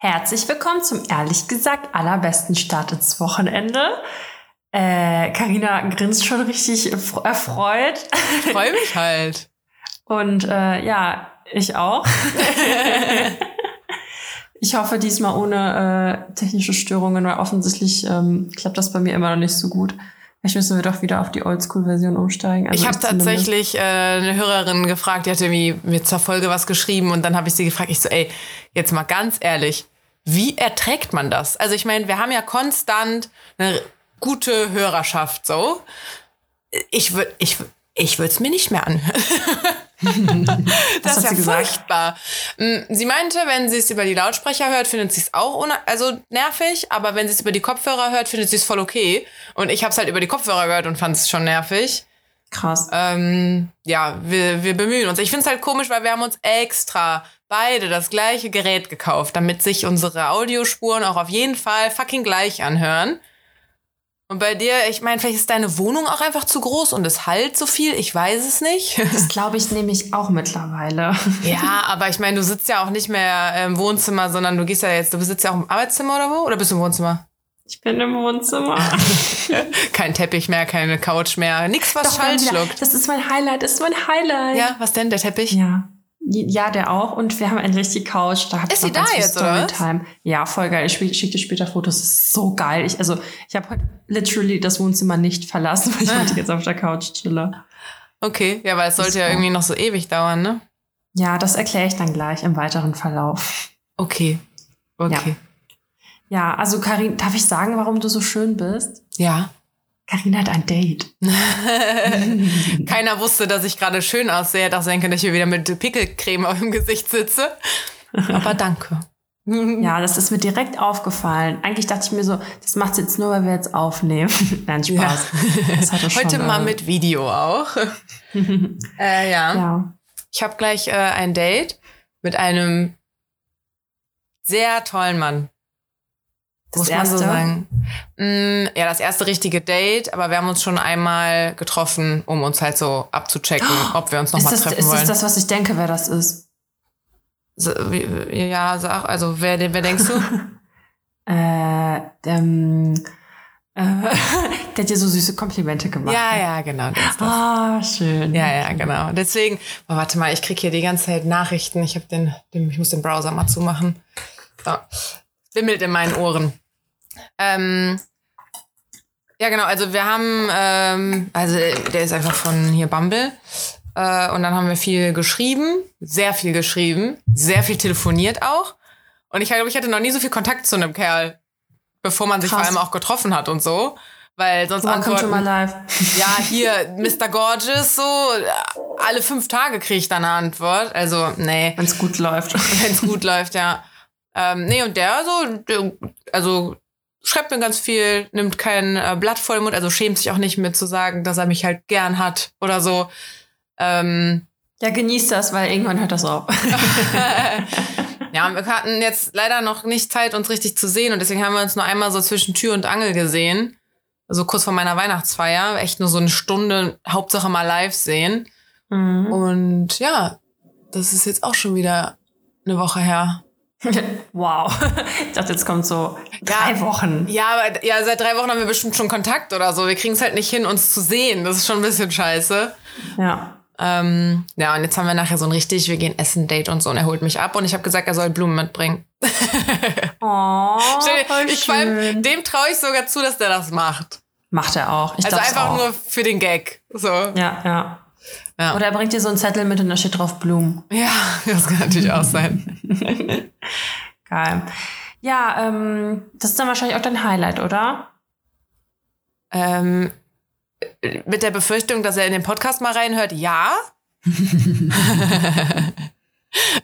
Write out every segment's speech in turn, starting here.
Herzlich willkommen zum ehrlich gesagt allerbesten Start ins Wochenende. Äh, Carina grinst schon richtig erfreut. Ich freue mich halt. Und äh, ja, ich auch. ich hoffe diesmal ohne äh, technische Störungen, weil offensichtlich ähm, klappt das bei mir immer noch nicht so gut. Vielleicht müssen wir doch wieder auf die Oldschool-Version umsteigen. Also ich habe tatsächlich äh, eine Hörerin gefragt, die hatte mir, mir zur Folge was geschrieben und dann habe ich sie gefragt, ich so, ey, jetzt mal ganz ehrlich, wie erträgt man das? Also ich meine, wir haben ja konstant eine gute Hörerschaft so. Ich würde ich, ich würde es mir nicht mehr anhören. das ist ja furchtbar. Mm, sie meinte, wenn sie es über die Lautsprecher hört, findet sie es auch also nervig, aber wenn sie es über die Kopfhörer hört, findet sie es voll okay. Und ich habe es halt über die Kopfhörer gehört und fand es schon nervig. Krass. Ähm, ja, wir, wir bemühen uns. Ich finde es halt komisch, weil wir haben uns extra beide das gleiche Gerät gekauft, damit sich unsere Audiospuren auch auf jeden Fall fucking gleich anhören. Und bei dir, ich meine, vielleicht ist deine Wohnung auch einfach zu groß und es halt so viel. Ich weiß es nicht. Das glaube ich nämlich auch mittlerweile. Ja, aber ich meine, du sitzt ja auch nicht mehr im Wohnzimmer, sondern du gehst ja jetzt, du sitzt ja auch im Arbeitszimmer oder wo? Oder bist du im Wohnzimmer? Ich bin im Wohnzimmer. Kein Teppich mehr, keine Couch mehr, nichts, was Doch, schluckt. Das ist mein Highlight, das ist mein Highlight. Ja, was denn, der Teppich? Ja. Ja, der auch. Und wir haben endlich die Couch. Da ist sie da jetzt, oder? Ja, voll geil. Ich schicke dir später Fotos. Das ist so geil. Ich, also, ich habe heute literally das Wohnzimmer nicht verlassen, weil ich heute jetzt auf der Couch chille. Okay, ja, weil es sollte ja irgendwie noch so ewig dauern, ne? Ja, das erkläre ich dann gleich im weiteren Verlauf. Okay. Okay. Ja, ja also Karin, darf ich sagen, warum du so schön bist? Ja. Karina hat ein Date. Keiner wusste, dass ich gerade schön aussehe. Auch sein können, dass ich hier wieder mit Pickelcreme auf dem Gesicht sitze. Aber danke. Ja, das ist mir direkt aufgefallen. Eigentlich dachte ich mir so, das macht jetzt nur, weil wir jetzt aufnehmen. Nein, Spaß. Ja. Heute schon, mal äh, mit Video auch. äh, ja. ja. Ich habe gleich äh, ein Date mit einem sehr tollen Mann. Das muss erste? man so sagen. Mm, ja, das erste richtige Date, aber wir haben uns schon einmal getroffen, um uns halt so abzuchecken, oh, ob wir uns nochmal treffen ist wollen. Ist das das, was ich denke, wer das ist? So, wie, ja, sag, also wer, wer denkst du? äh, ähm, äh, der hat dir so süße Komplimente gemacht. Ja, ja, genau. Ah, schön. Ja, ja, genau. Deswegen, oh, warte mal, ich krieg hier die ganze Zeit Nachrichten. Ich habe den, den, ich muss den Browser mal zumachen. So wimmelt in meinen Ohren. Ähm, ja, genau, also wir haben, ähm, also der ist einfach von hier Bumble. Äh, und dann haben wir viel geschrieben, sehr viel geschrieben, sehr viel telefoniert auch. Und ich glaube, ich hatte noch nie so viel Kontakt zu einem Kerl, bevor man sich Krass. vor allem auch getroffen hat und so. Weil sonst Welcome antworten, to my life. Ja, hier, Mr. Gorgeous, so, alle fünf Tage kriege ich dann eine Antwort. Also, nee. Wenn es gut läuft. Wenn es gut läuft, ja. Ähm, nee, und der so, also schreibt mir ganz viel, nimmt kein äh, Blatt vor den Mund, also schämt sich auch nicht mit zu sagen, dass er mich halt gern hat oder so. Ähm, ja, genießt das, weil irgendwann hört das auf. ja, wir hatten jetzt leider noch nicht Zeit, uns richtig zu sehen und deswegen haben wir uns nur einmal so zwischen Tür und Angel gesehen. Also kurz vor meiner Weihnachtsfeier. Echt nur so eine Stunde, Hauptsache mal live sehen. Mhm. Und ja, das ist jetzt auch schon wieder eine Woche her. wow. Ich dachte, jetzt kommt so drei ja, Wochen. Ja, aber ja, seit drei Wochen haben wir bestimmt schon Kontakt oder so. Wir kriegen es halt nicht hin, uns zu sehen. Das ist schon ein bisschen scheiße. Ja. Ähm, ja, und jetzt haben wir nachher so ein richtig, wir gehen essen, Date und so. Und er holt mich ab und ich habe gesagt, er soll Blumen mitbringen. oh, ich schön. dem traue ich sogar zu, dass der das macht. Macht er auch. Ich also einfach auch. nur für den Gag. So. Ja, ja. Ja. Oder er bringt dir so einen Zettel mit und da steht drauf Blumen. Ja, das kann natürlich auch sein. Geil. Ja, ähm, das ist dann wahrscheinlich auch dein Highlight, oder? Ähm, mit der Befürchtung, dass er in den Podcast mal reinhört, ja.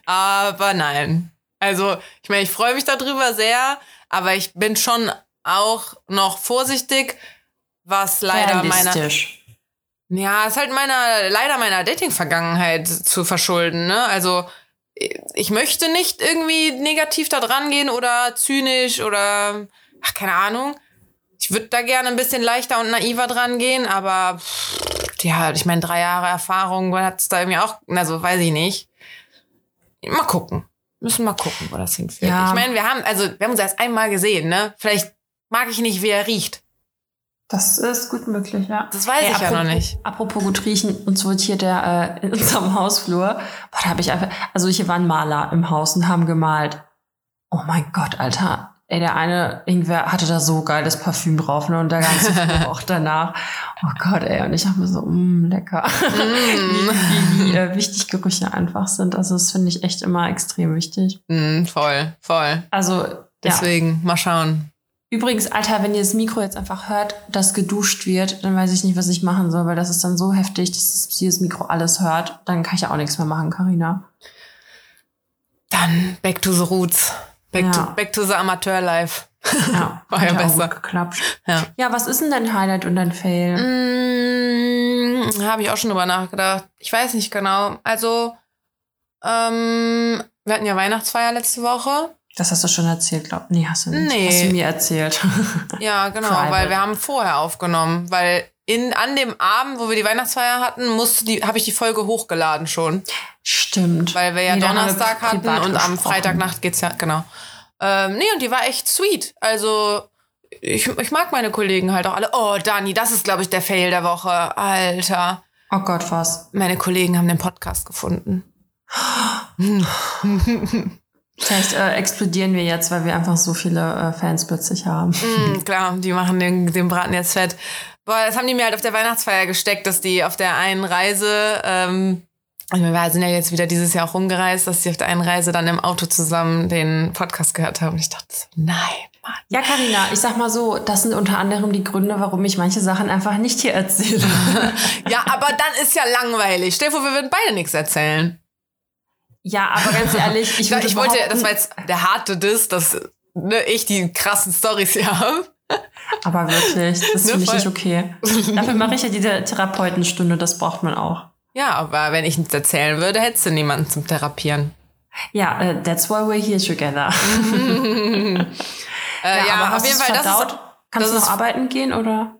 aber nein. Also, ich meine, ich freue mich darüber sehr, aber ich bin schon auch noch vorsichtig, was leider meiner ja, ist halt meiner, leider meiner Dating-Vergangenheit zu verschulden, ne? Also, ich möchte nicht irgendwie negativ da dran gehen oder zynisch oder, ach, keine Ahnung. Ich würde da gerne ein bisschen leichter und naiver dran gehen, aber, pff, ja, ich meine, drei Jahre Erfahrung hat es da irgendwie auch, also, weiß ich nicht. Mal gucken. müssen mal gucken, wo das hinführt. Ja. Ich meine, wir haben, also wir haben uns erst einmal gesehen, ne? Vielleicht mag ich nicht, wie er riecht. Das ist gut möglich, ja. Das weiß ich ja noch nicht. Apropos gut riechen, uns wurde hier der äh, in unserem Hausflur, boah, da habe ich einfach, also hier waren Maler im Haus und haben gemalt. Oh mein Gott, Alter. Ey, der eine, irgendwer hatte da so geiles Parfüm drauf, ne? Und der ganze Flur auch danach. Oh Gott, ey. Und ich habe mir so, mh, lecker. wie wie, wie äh, wichtig Gerüche einfach sind. Also das finde ich echt immer extrem wichtig. Mm, voll, voll. Also, ja. Deswegen, mal schauen. Übrigens, Alter, wenn ihr das Mikro jetzt einfach hört, dass geduscht wird, dann weiß ich nicht, was ich machen soll, weil das ist dann so heftig, dass dieses Mikro alles hört. Dann kann ich ja auch nichts mehr machen, Karina. Dann back to the roots. Back, Ja. to, back to the Amateur Life. Ja, War ja besser. geklappt. Ja. Ja, was ist denn dein Highlight und dein Fail? Mm, Habe ich auch schon drüber nachgedacht. Ich weiß nicht genau. Also, ähm, wir hatten ja Weihnachtsfeier letzte Woche. Das hast du schon erzählt, glaub Nee, hast du nicht. Nee. Hast du mir erzählt. Ja, genau, Private. weil wir haben vorher aufgenommen, weil in an dem Abend, wo wir die Weihnachtsfeier hatten, musste die habe ich die Folge hochgeladen schon, Stimmt. weil wir ja Nee, wir Donnerstag hatten und am. Freitagnacht geht's ja genau. Ähm, nee, und die war echt sweet. Also ich, ich mag meine Kollegen halt auch alle. Oh, Dani, das ist glaube ich der Fail der Woche. Alter, Oh Gott, was? meine Kollegen haben den Podcast gefunden. Vielleicht äh, explodieren wir jetzt, weil wir einfach so viele äh, Fans plötzlich haben. Mm, klar, die machen den, den Braten jetzt fett. Boah, das haben die mir halt auf der Weihnachtsfeier gesteckt, dass die auf der einen Reise, ähm, wir sind ja jetzt wieder dieses Jahr auch rumgereist, dass die auf der einen Reise dann im Auto zusammen den Podcast gehört haben. Und ich dachte so, nein, Mann. Ja, Karina, ich sag mal so, das sind unter anderem die Gründe, warum ich manche Sachen einfach nicht hier erzähle. Ja, aber dann ist ja langweilig. Stell dir vor, wir würden beide nichts erzählen. Ja, aber ganz ehrlich, ich Ja, ich wollte, das war jetzt der harte Diss, dass ne, ich die krassen Stories hier habe. Aber wirklich, das Ne, finde ich nicht okay. Dafür mache ich ja diese Therapeutenstunde, das braucht man auch. Ja, aber wenn ich nichts erzählen würde, hättest du niemanden zum Therapieren. Ja, äh, that's why we're here together. Äh, ja, aber auf jeden Fall, das ist, Kannst das du noch ist- arbeiten gehen oder?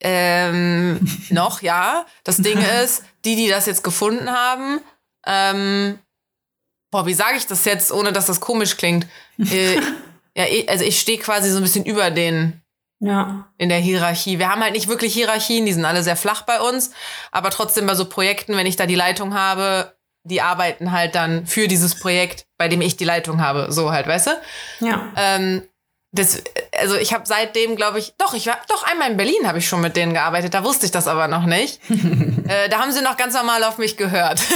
Ähm, noch, ja. Das Ding ist, die, die das jetzt gefunden haben, ähm, boah, wie sage ich das jetzt, ohne dass das komisch klingt? Äh, ja, eh- also ich stehe quasi so ein bisschen über den Ja. in der Hierarchie. Wir haben halt nicht wirklich Hierarchien, die sind alle sehr flach bei uns, aber trotzdem bei so Projekten, wenn ich da die Leitung habe, die arbeiten halt dann für dieses Projekt, bei dem ich die Leitung habe, so halt, weißt du? Ja. Ähm, das, also ich habe seitdem, glaube ich, doch, ich war doch einmal in Berlin habe ich schon mit denen gearbeitet, da wusste ich das aber noch nicht. äh, da haben sie noch ganz normal auf mich gehört.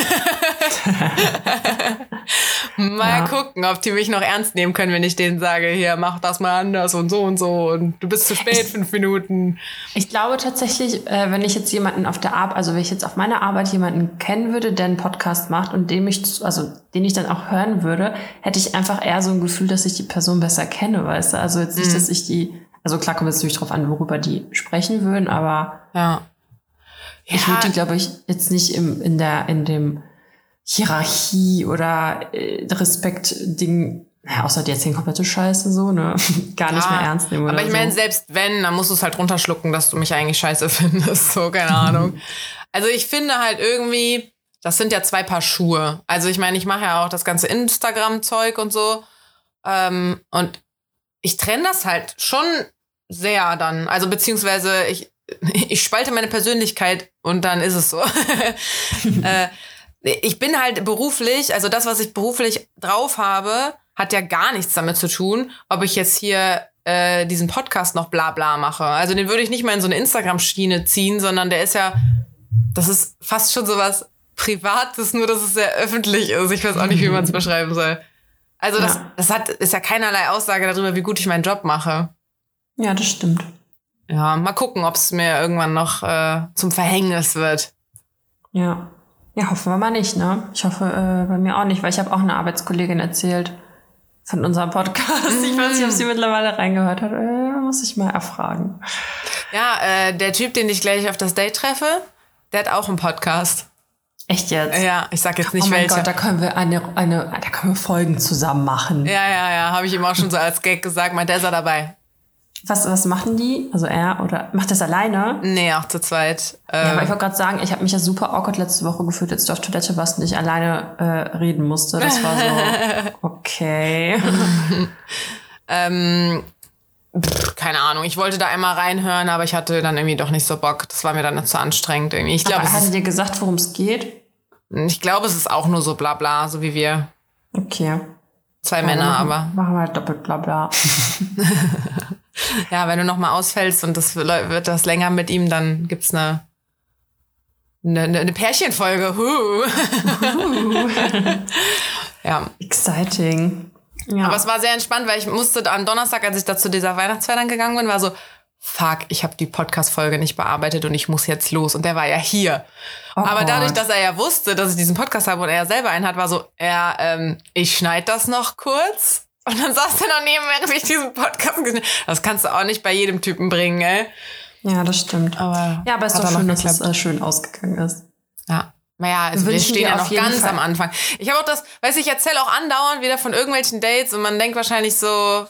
mal Ja. gucken, ob die mich noch ernst nehmen können, wenn ich denen sage, hier, mach das mal anders und so und so und du bist zu spät, fünf Minuten. Ich glaube tatsächlich, äh, wenn ich jetzt jemanden auf der Arbeit, also wenn ich jetzt auf meiner Arbeit jemanden kennen würde, der einen Podcast macht und dem ich, also den ich dann auch hören würde, hätte ich einfach eher so ein Gefühl, dass ich die Person besser kenne, weißt du? Also jetzt nicht, dass ich die, also klar kommt es natürlich drauf an, worüber die sprechen würden, aber Ja. ich würde die, glaube ich, jetzt nicht im, in der, in dem Hierarchie oder äh, Respekt-Ding, ja, außer die erzählen komplette Scheiße so, ne? Gar nicht Ja, mehr ernst nehmen oder Aber ich meine, so. selbst wenn, dann musst du es halt runterschlucken, dass du mich eigentlich scheiße findest. So, keine Ahnung. Also ich finde halt irgendwie, das sind ja zwei Paar Schuhe. Also ich meine, ich mache ja auch das ganze Instagram-Zeug und so. Ähm, und ich trenne das halt schon sehr dann. Also beziehungsweise ich, ich spalte meine Persönlichkeit und dann ist es so. äh, ich bin halt beruflich, also das, was ich beruflich drauf habe, hat ja gar nichts damit zu tun, ob ich jetzt hier äh, diesen Podcast noch bla bla mache. Also den würde ich nicht mal in so eine Instagram-Schiene ziehen, sondern der ist ja, das ist fast schon sowas Privates, nur dass es sehr öffentlich ist. Ich weiß auch nicht, wie man es beschreiben soll. Also das, Ja. das hat, ist ja keinerlei Aussage darüber, wie gut ich meinen Job mache. Ja, das stimmt. Ja, mal gucken, ob es mir irgendwann noch äh, zum Verhängnis wird. Ja. Ja, hoffen wir mal nicht, ne? Ich hoffe äh, bei mir auch nicht, weil ich habe auch eine Arbeitskollegin erzählt von unserem Podcast. Ich weiß nicht, ob sie mittlerweile reingehört hat. Äh, muss ich mal erfragen. Ja, äh, der Typ, den ich gleich auf das Date treffe, der hat auch einen Podcast. Echt jetzt? Ja, ich sag jetzt nicht oh mein welcher. Gott, da können wir eine, eine, da können wir Folgen zusammen machen. Ja, ja, ja, habe ich ihm auch schon so als Gag gesagt, meint, der ist er dabei. Was, was machen die? Also er oder macht das alleine? Nee, auch zu zweit. Ja, aber Ähm, ich wollte gerade sagen, ich habe mich ja super awkward letzte Woche gefühlt, als du auf Toilette warst und ich alleine äh, reden musste. Das war so, okay. ähm, pff, keine Ahnung. Ich wollte da einmal reinhören, aber ich hatte dann irgendwie doch nicht so Bock. Das war mir dann zu anstrengend irgendwie. Ich glaube, Aber es, hat er ist- dir gesagt, worum es geht? Ich glaube, es ist auch nur so bla bla, so wie wir. Okay. Zwei Männer, machen, aber. Machen wir halt doppelt bla bla. Ja, wenn du nochmal ausfällst und das wird das länger mit ihm, dann gibt's eine, eine, eine Pärchenfolge. Huh. ja. Exciting. Ja. Aber es war sehr entspannt, weil ich musste am Donnerstag, als ich da zu dieser Weihnachtsfeier gegangen bin, war so, fuck, ich habe die Podcast-Folge nicht bearbeitet und ich muss jetzt los. Und der war ja hier. Oh Aber Gott. dadurch, dass er ja wusste, dass ich diesen Podcast habe und er selber einen hat, war so, ja, ähm, ich schneide das noch kurz. Und dann saß er noch neben mir, während ich diesen Podcast geschnitten Das kannst du auch nicht bei jedem Typen bringen, ey. ja, das stimmt. Aber ja, aber es ist doch schön, dass es äh, schön ausgegangen ist. Ja. Naja, also wir stehen ja auf noch ganz Fall- am Anfang. Ich habe auch das, weiß ich erzähle auch andauernd wieder von irgendwelchen Dates und man denkt wahrscheinlich so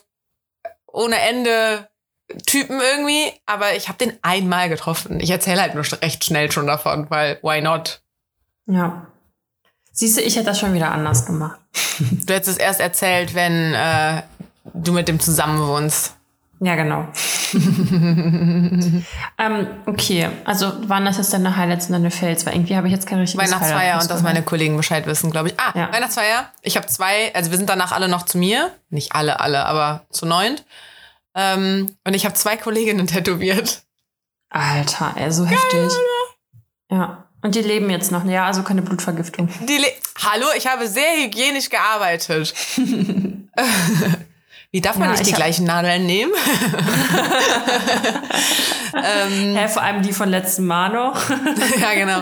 ohne Ende Typen irgendwie, aber ich habe den einmal getroffen. Ich erzähle halt nur recht schnell schon davon, weil why not? Ja. Siehst du, ich hätte das schon wieder anders gemacht. Du hättest es erst erzählt, wenn äh, du mit dem zusammen wohnst. Ja, genau. ähm, okay, also waren das jetzt deine Highlights und deine Fails? Weil irgendwie habe ich jetzt kein richtiges Weihnachtsfeier Highlight und dass meine Kollegen Bescheid wissen, glaube ich. Ah, Ja. Weihnachtsfeier. Ich habe zwei, also wir sind danach alle noch zu mir. Nicht alle, alle, aber zu neunt. Ähm, und ich habe zwei Kolleginnen tätowiert. Alter, ey, so heftig. Ja. Und die leben jetzt noch, ja, also keine Blutvergiftung. Hallo, ich habe sehr hygienisch gearbeitet. Wie darf man Ja, nicht die gleichen Nadeln nehmen? ähm, Hä, vor allem die von letztem Mal noch. ja, genau.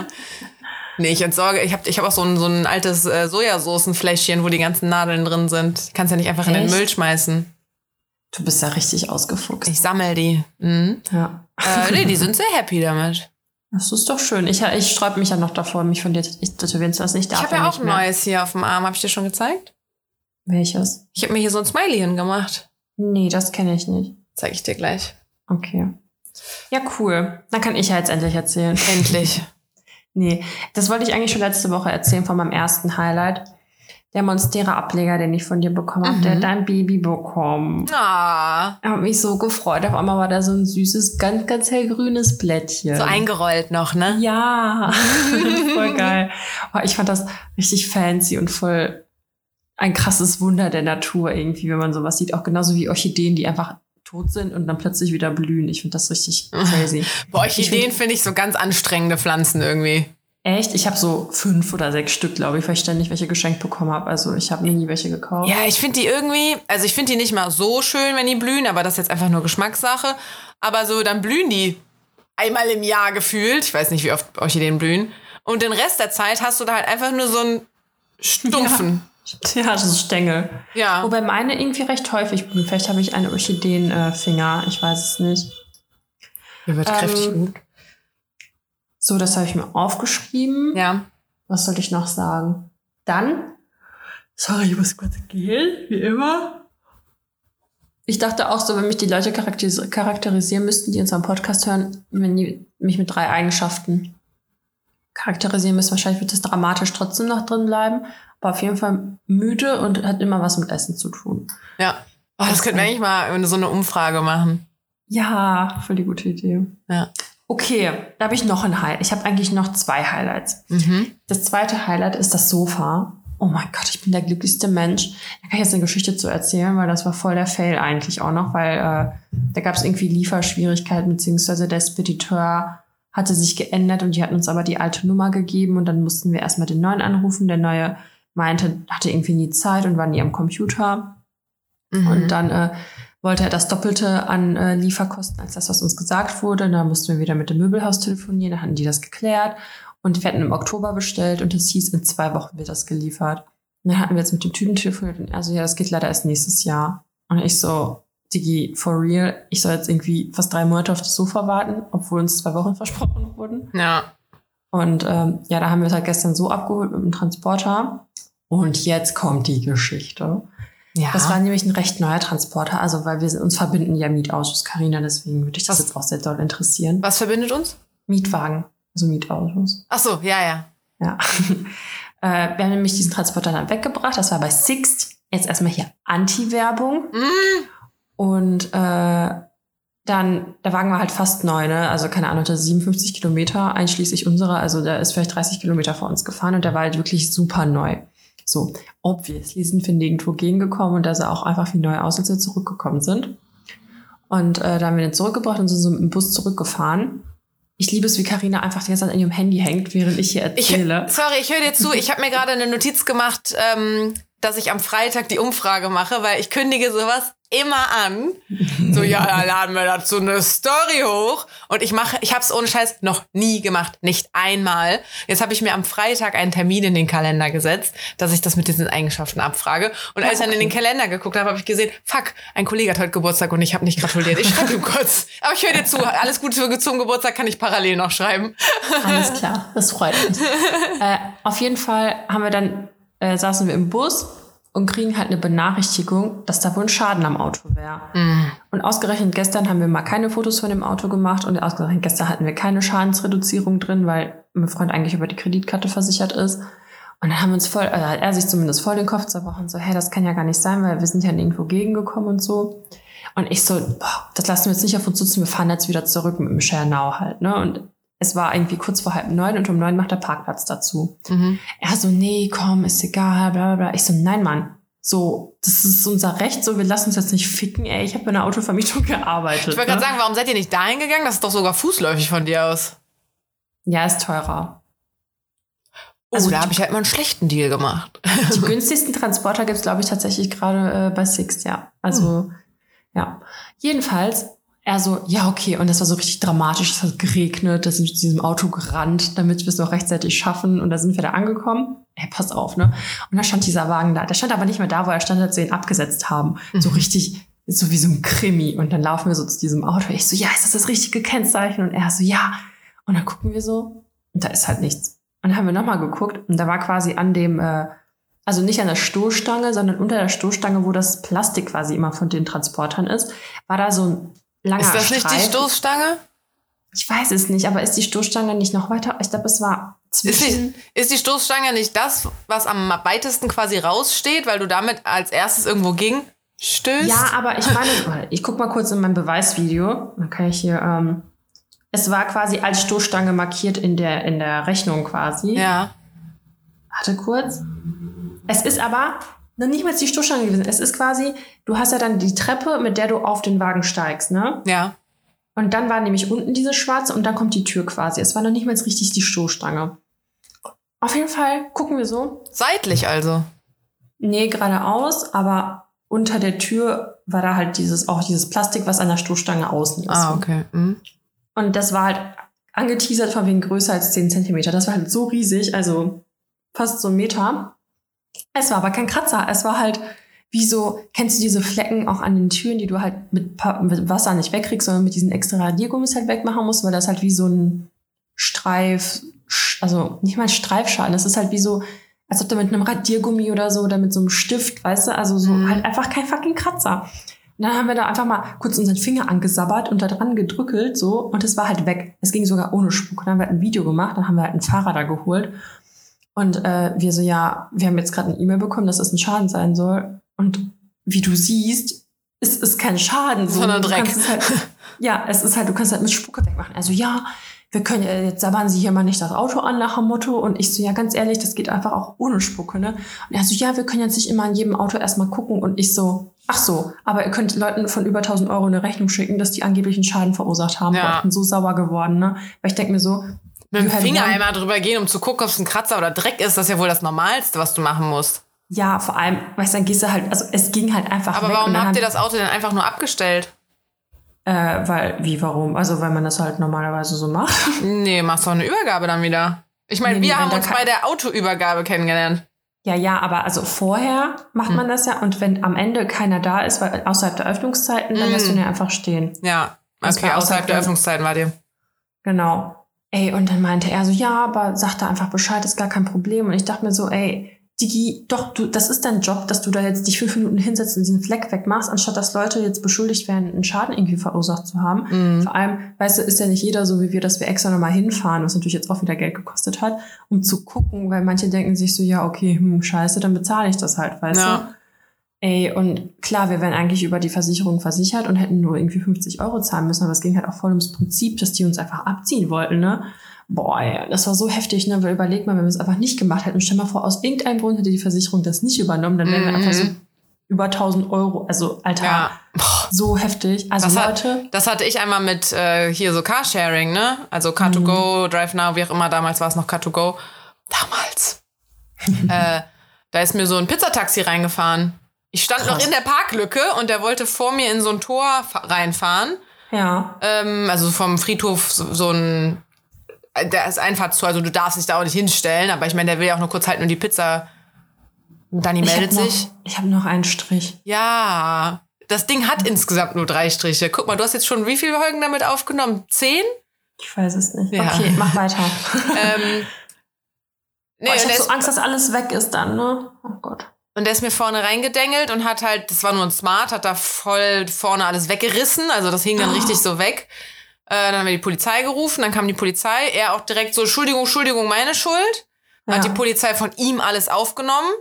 Nee, ich entsorge, ich habe ich hab auch so ein, so ein altes äh, Sojasoßenfläschchen, wo die ganzen Nadeln drin sind. Kannst ja nicht einfach in den Echt? Müll schmeißen. Du bist ja richtig ausgefuchst. Ich sammel die. Mhm. ja. Äh, nee, die sind sehr happy damit. Das ist doch schön. Ich, ich sträube mich ja noch davor, mich von dir tä- tätowieren zu lassen. Ich darf Ich habe ja auch ein neues hier auf dem Arm. Habe ich dir schon gezeigt? Welches? Ich habe mir hier so ein Smiley hingemacht. Nee, das kenne ich nicht. Zeige ich dir gleich. Okay. Ja, cool. Dann kann ich ja jetzt endlich erzählen. Endlich. Nee, das wollte ich eigentlich schon letzte Woche erzählen von meinem ersten Highlight. Der Monstera-Ableger, den ich von dir bekommen habe, der Mhm. hat ein Baby bekommen. Ah, Ich habe mich so gefreut. Auf einmal war da so ein süßes, ganz, ganz hellgrünes Blättchen. so eingerollt noch, ne? Ja, voll geil. Oh, ich fand das richtig fancy und voll ein krasses Wunder der Natur irgendwie, wenn man sowas sieht. Auch genauso wie Orchideen, die einfach tot sind und dann plötzlich wieder blühen. Ich finde das richtig crazy. Ich Orchideen find- finde ich so ganz anstrengende Pflanzen irgendwie. Echt? Ich habe so fünf oder sechs Stück, glaube ich, weil ich ständig welche geschenkt bekommen habe. Also ich habe nie welche gekauft. Ja, ich finde die irgendwie, also ich finde die nicht mal so schön, wenn die blühen, aber das ist jetzt einfach nur Geschmackssache. Aber so, dann blühen die einmal im Jahr gefühlt. Ich weiß nicht, wie oft Orchideen blühen. Und den Rest der Zeit hast du da halt einfach nur so einen stumpfen. Ja, das ist Stängel. Ja. Wobei meine irgendwie recht häufig blühen. Vielleicht habe ich eine Orchideenfinger. Ich weiß es nicht. Mir wird Ähm, kräftig gut. So, das habe ich mir aufgeschrieben. Ja. Was sollte ich noch sagen? Dann, sorry, ich muss kurz gehen, wie immer. Ich dachte auch so, wenn mich die Leute charakteris charakterisieren müssten, die unseren Podcast hören, wenn die mich mit drei Eigenschaften charakterisieren müssen, wahrscheinlich wird das dramatisch trotzdem noch drin bleiben. Aber auf jeden Fall müde und hat immer was mit Essen zu tun. Ja. Oh, das könnten wir eigentlich mal so eine Umfrage machen. Ja, voll die gute Idee. Ja. Okay, da habe ich noch ein Highlight. Ich habe eigentlich noch zwei Highlights. Mhm. Das zweite Highlight ist das Sofa. Oh mein Gott, ich bin der glücklichste Mensch. Da kann ich jetzt eine Geschichte zu erzählen, weil das war voll der Fail eigentlich auch noch, weil äh, da gab es irgendwie Lieferschwierigkeiten, beziehungsweise der Spediteur hatte sich geändert und die hatten uns aber die alte Nummer gegeben und dann mussten wir erstmal den neuen anrufen. Der neue meinte, hatte irgendwie nie Zeit und war nie am Computer. Mhm. Und dann äh, wollte er das Doppelte an äh, Lieferkosten als das, was uns gesagt wurde. Und dann mussten wir wieder mit dem Möbelhaus telefonieren, dann hatten die das geklärt. Und wir hatten im Oktober bestellt und es hieß, in zwei Wochen wird das geliefert. Und dann hatten wir jetzt mit den Typen telefoniert und also ja, das geht leider erst nächstes Jahr. Und ich so, Digi, for real, ich soll jetzt irgendwie fast drei Monate auf das Sofa warten, obwohl uns zwei Wochen versprochen wurden. Ja. Und ähm, ja, da haben wir es halt gestern so abgeholt mit dem Transporter. Und jetzt kommt die Geschichte. Ja. Das war nämlich ein recht neuer Transporter, also weil wir uns verbinden ja Mietautos, Karina, deswegen würde ich das Was- jetzt auch sehr doll interessieren. Was verbindet uns? Mietwagen, also Mietautos. Ach so, ja, ja. Ja. äh, wir haben nämlich diesen Transporter dann weggebracht, das war bei Sixt. Jetzt erstmal hier Anti-Werbung. Mm. Und äh, dann, der Wagen war halt fast neu, ne? Also keine Ahnung, das 57 Kilometer, einschließlich unserer, also der ist vielleicht 30 Kilometer vor uns gefahren und der war halt wirklich super neu. So, obviously sind wir nirgendwo gegengekommen und da sah auch einfach wie neu aus, als wir zurückgekommen sind. Und äh, da haben wir den zurückgebracht und sind so mit dem Bus zurückgefahren. Ich liebe es, wie Karina einfach die ganze Zeit an ihrem Handy hängt, während ich hier Ich, erzähle. sorry, ich höre dir zu. Ich habe mir gerade eine Notiz gemacht, ähm, dass ich am Freitag die Umfrage mache, weil ich kündige sowas immer an. So, ja, da laden wir dazu eine Story hoch. Und ich mache, ich habe es ohne Scheiß noch nie gemacht. Nicht einmal. Jetzt habe ich mir am Freitag einen Termin in den Kalender gesetzt, dass ich das mit diesen Eigenschaften abfrage. Und als ich dann in den Kalender geguckt habe, habe ich gesehen, fuck, ein Kollege hat heute Geburtstag und ich habe nicht gratuliert. Ich schreibe ihm kurz. Aber ich höre dir zu. Alles Gute zum Geburtstag kann ich parallel noch schreiben. Alles klar, das freut uns. äh, auf jeden Fall haben wir dann, äh, saßen wir im Bus und kriegen halt eine Benachrichtigung, dass da wohl ein Schaden am Auto wäre. Und ausgerechnet gestern haben wir mal keine Fotos von dem Auto gemacht und ausgerechnet gestern hatten wir keine Schadensreduzierung drin, weil mein Freund eigentlich über die Kreditkarte versichert ist. Und dann haben wir uns voll, also hat er sich zumindest voll den Kopf zerbrochen, so, hey, das kann ja gar nicht sein, weil wir sind ja nirgendwo gegengekommen und so. Und ich so, boah, das lassen wir jetzt nicht auf uns sitzen, wir fahren jetzt wieder zurück mit dem Schernau halt, ne? Und es war irgendwie kurz vor halb neun und um neun macht der Parkplatz dazu. Mhm. Er so, nee, komm, ist egal, bla bla bla. Ich so, nein, Mann. So, das ist unser Recht, so, wir lassen uns jetzt nicht ficken, ey. Ich habe bei einer Autovermietung gearbeitet. Ich wollte gerade ne? sagen, warum seid ihr nicht dahin gegangen? Das ist doch sogar fußläufig von dir aus. Ja, ist teurer. Oh, Also da habe ich halt mal einen schlechten Deal gemacht. Die günstigsten Transporter gibt's glaube ich, tatsächlich gerade äh, bei Sixt, ja. Also, ja. Jedenfalls, er so, ja, okay. Und das war so richtig dramatisch. Es hat geregnet, da sind wir zu diesem Auto gerannt, damit wir es noch rechtzeitig schaffen. Und da sind wir da angekommen. Ey, pass auf, ne? Und da stand dieser Wagen da. Der stand aber nicht mehr da, wo er stand, als wir ihn abgesetzt haben. So richtig, so wie so ein Krimi. Und dann laufen wir so zu diesem Auto. Ich so, ja, ist das das richtige Kennzeichen? Und er so, ja. Und dann gucken wir so. Und da ist halt nichts. Und dann haben wir nochmal geguckt. Und da war quasi an dem, äh, also nicht an der Stoßstange, sondern unter der Stoßstange, wo das Plastik quasi immer von den Transportern ist, war da so ein langer Ist das nicht die. Stoßstange? Ich weiß es nicht, aber ist die Stoßstange nicht noch weiter? Ich glaube, es war Ist die, zwischen. ist die Stoßstange nicht das, was am weitesten quasi raussteht, weil du damit als erstes irgendwo ging stößt? Ja, aber ich meine, ich guck mal kurz in mein Beweisvideo. Dann kann ich hier. Ähm, es war quasi als Stoßstange markiert in der in der Rechnung quasi. Ja. Warte kurz. Es ist aber nicht mal die Stoßstange gewesen. Es ist quasi, du hast ja dann die Treppe, mit der du auf den Wagen steigst, ne? Ja. Und dann war nämlich unten diese schwarze und dann kommt die Tür quasi. Es war noch nicht mal richtig die Stoßstange. Auf jeden Fall gucken wir so. Seitlich also. Nee, geradeaus, aber unter der Tür war da halt dieses, auch dieses Plastik, was an der Stoßstange außen ist. Ah, okay. Mhm. Und das war halt angeteasert von wegen größer als 10 Zentimeter. Das war halt so riesig, also fast so ein Meter. Es war aber kein Kratzer. Es war halt wie so, kennst du diese Flecken auch an den Türen, die du halt mit, mit Wasser nicht wegkriegst, sondern mit diesen extra Radiergummis halt wegmachen musst, weil das halt wie so ein Streif, also nicht mal Streifschaden, das ist halt wie so, als ob du mit einem Radiergummi oder so oder mit so einem Stift, weißt du, also so Mhm. halt einfach kein fucking Kratzer. Und dann haben wir da einfach mal kurz unseren Finger angesabbert und da dran gedrückelt, so, und es war halt weg. Es ging sogar ohne Spuck. Und dann haben wir halt ein Video gemacht, dann haben wir halt einen Fahrer da geholt. Und äh, wir so, ja, wir haben jetzt gerade eine E-Mail bekommen, dass das ein Schaden sein soll. Und wie du siehst, ist es kein Schaden. So, Sondern Dreck. Es halt, ja, es ist halt, du kannst halt mit Spucke wegmachen. Also ja, wir können, äh, jetzt sabbern Sie hier mal nicht das Auto an nach dem Motto. Und ich so, ja, ganz ehrlich, das geht einfach auch ohne Spucke, ne? Und er so, ja, wir können jetzt nicht immer an jedem Auto erstmal gucken. Und ich so, ach so, aber ihr könnt Leuten von über 1000 Euro eine Rechnung schicken, dass die angeblichen Schaden verursacht haben. Ja. Boah, ich bin so sauer geworden, ne? Weil ich denke mir so, Mit dem Finger einmal drüber gehen, um zu gucken, ob es ein Kratzer oder Dreck ist, das ist ja wohl das Normalste, was du machen musst. ja, vor allem, weißt du, dann gehst du halt, also es ging halt einfach Aber warum habt ihr das Auto denn einfach nur abgestellt? Äh, weil, wie, warum? Also, weil man das halt normalerweise so macht. Nee, machst doch eine Übergabe dann wieder. Ich meine, Nee, wir haben uns bei der Autoübergabe kennengelernt. Ja, ja, aber also vorher macht Hm. man das ja und wenn am Ende keiner da ist, weil außerhalb der Öffnungszeiten, dann Mm. lässt du ihn ja einfach stehen. Ja, okay, war außerhalb der außerhalb- Öffnungszeiten war dir. Genau. Ey, und dann meinte er so, ja, aber sag da einfach Bescheid, ist gar kein Problem. Und ich dachte mir so, ey, Digi, doch, du, das ist dein Job, dass du da jetzt dich fünf Minuten hinsetzt und diesen Fleck wegmachst, anstatt dass Leute jetzt beschuldigt werden, einen Schaden irgendwie verursacht zu haben. Mhm. Vor allem, weißt du, ist ja nicht jeder so wie wir, dass wir extra nochmal hinfahren, was natürlich jetzt auch wieder Geld gekostet hat, um zu gucken, weil manche denken sich so, ja, okay, hm, scheiße, dann bezahle ich das halt, weißt Ja. du? Ey, und klar, wir wären eigentlich über die Versicherung versichert und hätten nur irgendwie 50 Euro zahlen müssen, aber es ging halt auch voll ums Prinzip, dass die uns einfach abziehen wollten, ne? Boah, ey, das war so heftig, ne? Weil überleg mal, wenn wir es einfach nicht gemacht hätten, stell mal vor, aus irgendeinem Grund hätte die Versicherung das nicht übernommen, dann wären wir Mhm. einfach so über 1000 Euro, also Alter, Ja. so heftig. Also Das, Leute, hat, das hatte ich einmal mit äh, hier so Carsharing, ne? Also Car2Go, Drive Now, wie auch immer, damals war es noch Car2Go. Damals. äh, da ist mir so ein Pizzataxi reingefahren. Ich stand noch Krass. in der Parklücke und der wollte vor mir in so ein Tor fa- reinfahren. ja, Ähm, also vom Friedhof so, so ein. äh, Der ist Einfahrtstor, also du darfst dich da auch nicht hinstellen, aber ich meine, der will ja auch nur kurz halten und die Pizza. Und Dani ich meldet habe sich. noch, ich hab noch einen Strich. Ja, das Ding hat insgesamt nur drei Striche. Guck mal, du hast jetzt schon wie viele Folgen damit aufgenommen? Zehn? Ich weiß es nicht. Ja. Okay, mach weiter. ähm, nee, Boah, ich hab der so Angst, dass alles weg ist dann, ne? Oh Gott. Und der ist mir vorne reingedengelt und hat halt, das war nur ein Smart, hat da voll vorne alles weggerissen. Also das hing dann Oh. richtig so weg. Äh, dann haben wir die Polizei gerufen, dann kam die Polizei. Er auch direkt so, Entschuldigung, Entschuldigung, meine Schuld. Ja. Hat die Polizei von ihm alles aufgenommen.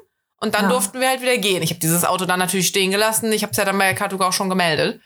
Und dann Ja. durften wir halt wieder gehen. Ich habe dieses Auto dann natürlich stehen gelassen. Ich habe es ja dann bei Katuga auch schon gemeldet.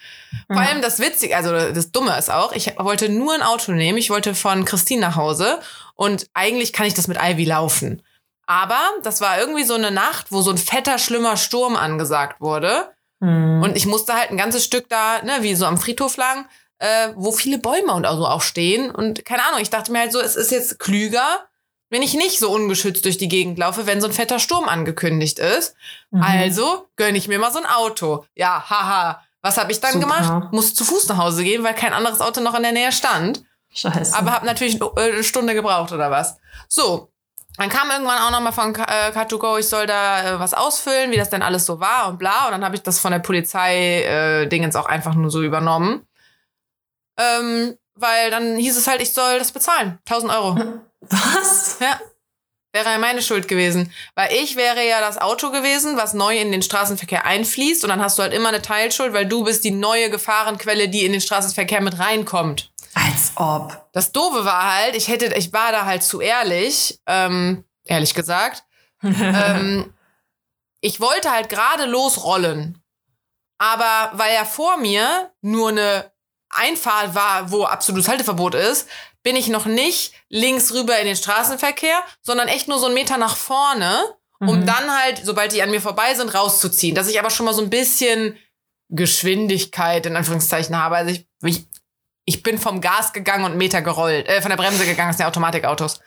Vor Ja. allem das Witzige, also das Dumme ist auch, ich wollte nur ein Auto nehmen. Ich wollte von Christine nach Hause. Und eigentlich kann ich das mit Ivy laufen. Aber das war irgendwie so eine Nacht, wo so ein fetter, schlimmer Sturm angesagt wurde. Hm. Und ich musste halt ein ganzes Stück da, ne, wie so am Friedhof lang, äh, wo viele Bäume und also auch stehen. Und keine Ahnung, ich dachte mir halt so, es ist jetzt klüger, wenn ich nicht so ungeschützt durch die Gegend laufe, wenn so ein fetter Sturm angekündigt ist. Mhm. Also gönne ich mir mal so ein Auto. Ja, haha. Was habe ich dann Super. gemacht? Muss zu Fuß nach Hause gehen, weil kein anderes Auto noch in der Nähe stand. Scheiße. Aber habe natürlich äh, eine Stunde gebraucht oder was. So. Dann kam irgendwann auch nochmal von äh, Car2Go, ich soll da äh, was ausfüllen, wie das denn alles so war und bla. Und dann habe ich das von der Polizei äh, Dingens auch einfach nur so übernommen. Ähm, weil dann hieß es halt, ich soll das bezahlen. 1000 Euro. Was? Ja. Wäre ja meine Schuld gewesen. Weil ich wäre ja das Auto gewesen, was neu in den Straßenverkehr einfließt. Und dann hast du halt immer eine Teilschuld, weil du bist die neue Gefahrenquelle, die in den Straßenverkehr mit reinkommt. Als ob. Das Doofe war halt, ich hätte, ich war da halt zu ehrlich, ähm, ehrlich gesagt. ähm, ich wollte halt gerade losrollen. Aber weil ja vor mir nur eine Einfahrt war, wo absolutes Halteverbot ist, bin ich noch nicht links rüber in den Straßenverkehr, sondern echt nur so einen Meter nach vorne, um Mhm. dann halt, sobald die an mir vorbei sind, rauszuziehen. Dass ich aber schon mal so ein bisschen Geschwindigkeit in Anführungszeichen habe. Also ich, ich, ich bin vom Gas gegangen und Meter gerollt, äh, von der Bremse gegangen, das sind ja Automatikautos.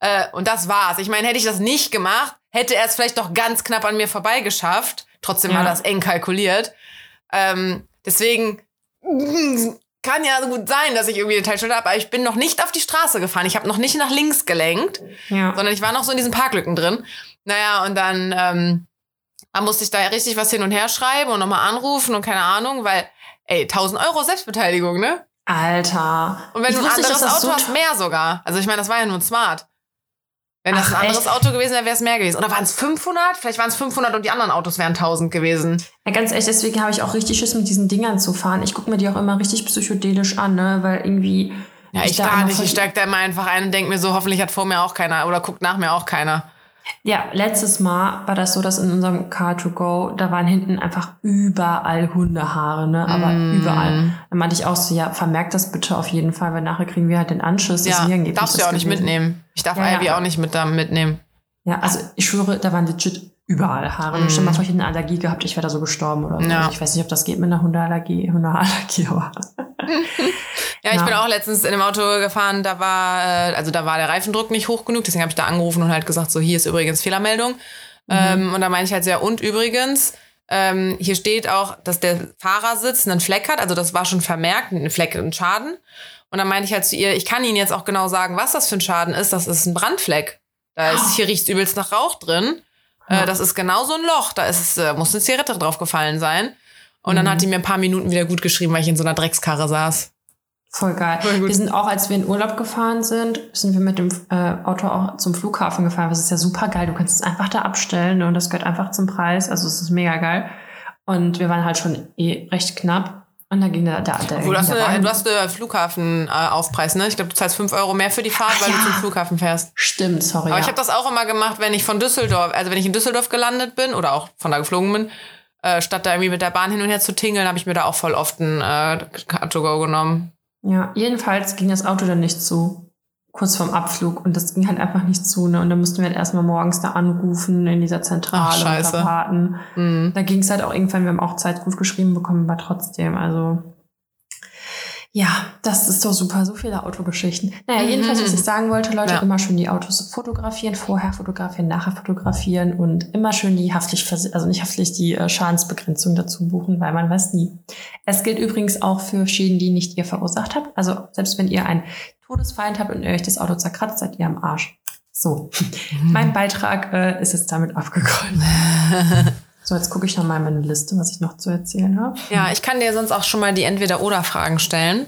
Äh, und das war's. Ich meine, hätte ich das nicht gemacht, hätte er es vielleicht doch ganz knapp an mir vorbei geschafft. Trotzdem war Ja. das eng kalkuliert. Ähm, deswegen kann ja gut sein, dass ich irgendwie eine Teilschuld habe, aber ich bin noch nicht auf die Straße gefahren. Ich habe noch nicht nach links gelenkt, ja. sondern ich war noch so in diesen Parklücken drin. Naja, und dann, ähm, dann musste ich da richtig was hin und her schreiben und nochmal anrufen und keine Ahnung, weil, ey, 1000 Euro Selbstbeteiligung, ne? Alter. Und wenn Ich du ein nicht, anderes Auto so hast, mehr sogar. Also ich meine, das war ja nur ein Smart. Wenn das Ach, ein anderes echt? Auto gewesen wäre, wäre es mehr gewesen. Oder waren es 500? Vielleicht waren es 500 und die anderen Autos wären 1000 gewesen. Ja, ganz ehrlich, deswegen habe ich auch richtig Schiss, mit diesen Dingern zu fahren. Ich gucke mir die auch immer richtig psychedelisch an, ne? Weil irgendwie. Ja, ich, gar nicht. Ich steig da immer einfach ein und denk mir so, hoffentlich hat vor mir auch keiner oder guckt nach mir auch keiner. Ja, letztes Mal war das so, dass in unserem Car to go, da waren hinten einfach überall Hundehaare, ne? Aber Mm. überall. Dann meinte ich auch so, ja, vermerkt das bitte auf jeden Fall, weil nachher kriegen wir halt den Anschluss. Ja, darfst du ja auch nicht gewesen. mitnehmen. Ich darf Ja, ja. Ivy auch nicht mit da mitnehmen. Ja, also ich schwöre, da waren legit überall Haare. Und stell mal vor, ich hätte eine Allergie gehabt, ich wäre da so gestorben oder so. Ja. Ich weiß nicht, ob das geht mit einer Hundeallergie, Hundeallergie, aber. Ja, ich Ja. bin auch letztens in dem Auto gefahren, da war, äh, also da war der Reifendruck nicht hoch genug, deswegen habe ich da angerufen und halt gesagt, so hier ist übrigens Fehlermeldung. Ähm, und da meine ich halt sehr, und übrigens, ähm, hier steht auch, dass der Fahrersitz einen Fleck hat, also das war schon vermerkt, ein Fleck, ein Schaden. Und dann meinte ich halt zu ihr, ich kann Ihnen jetzt auch genau sagen, was das für ein Schaden ist. Das ist ein Brandfleck. Da ist, hier riecht's übelst nach Rauch drin. Ja. Äh, das ist genau so ein Loch. Da ist äh, muss eine Zigarette drauf gefallen sein. Und dann hat die mir ein paar Minuten wieder gut geschrieben, weil ich in so einer Dreckskarre saß. Voll geil. Wir sind auch, als wir in Urlaub gefahren sind, sind wir mit dem äh, Auto auch zum Flughafen gefahren. Das ist ja super geil. Du kannst es einfach da abstellen und das gehört einfach zum Preis. Also es ist mega geil. Und wir waren halt schon eh recht knapp. Und da ging der, der, der, Obwohl, du hast, eine, du hast einen Flughafenaufpreis, ne? Ich glaube, du zahlst 5 Euro mehr für die Fahrt, Ach weil du ja. zum Flughafen fährst. Stimmt, sorry. Aber ja. ich habe das auch immer gemacht, wenn ich von Düsseldorf, also wenn ich in Düsseldorf gelandet bin oder auch von da geflogen bin, äh, statt da irgendwie mit der Bahn hin und her zu tingeln, habe ich mir da auch voll oft ein äh, Car-to-go genommen. Ja, jedenfalls ging das Auto dann nicht zu. Kurz vorm Abflug. Und das ging halt einfach nicht zu. Ne? Und dann mussten wir halt erstmal morgens da anrufen in dieser Zentrale Ach, und da warten. Mhm. Da ging es halt auch irgendwann, wir haben auch Zeit gut geschrieben bekommen, aber trotzdem, also. Ja, das ist doch super. So viele Autogeschichten. Naja, jedenfalls, was ich sagen wollte, Leute, Ja. immer schön die Autos fotografieren, vorher fotografieren, nachher fotografieren und immer schön die haftlich, also nicht haftlich, die äh, Schadensbegrenzung dazu buchen, weil man weiß nie. Es gilt übrigens auch für Schäden, die nicht ihr verursacht habt. Also selbst wenn ihr einen Todesfeind habt und ihr euch das Auto zerkratzt, seid ihr am Arsch. So, mein Beitrag äh, ist jetzt damit abgegolten. So, jetzt gucke ich noch mal in meine Liste, was ich noch zu erzählen habe. Ja, ich kann dir sonst auch schon mal die Entweder-Oder-Fragen stellen.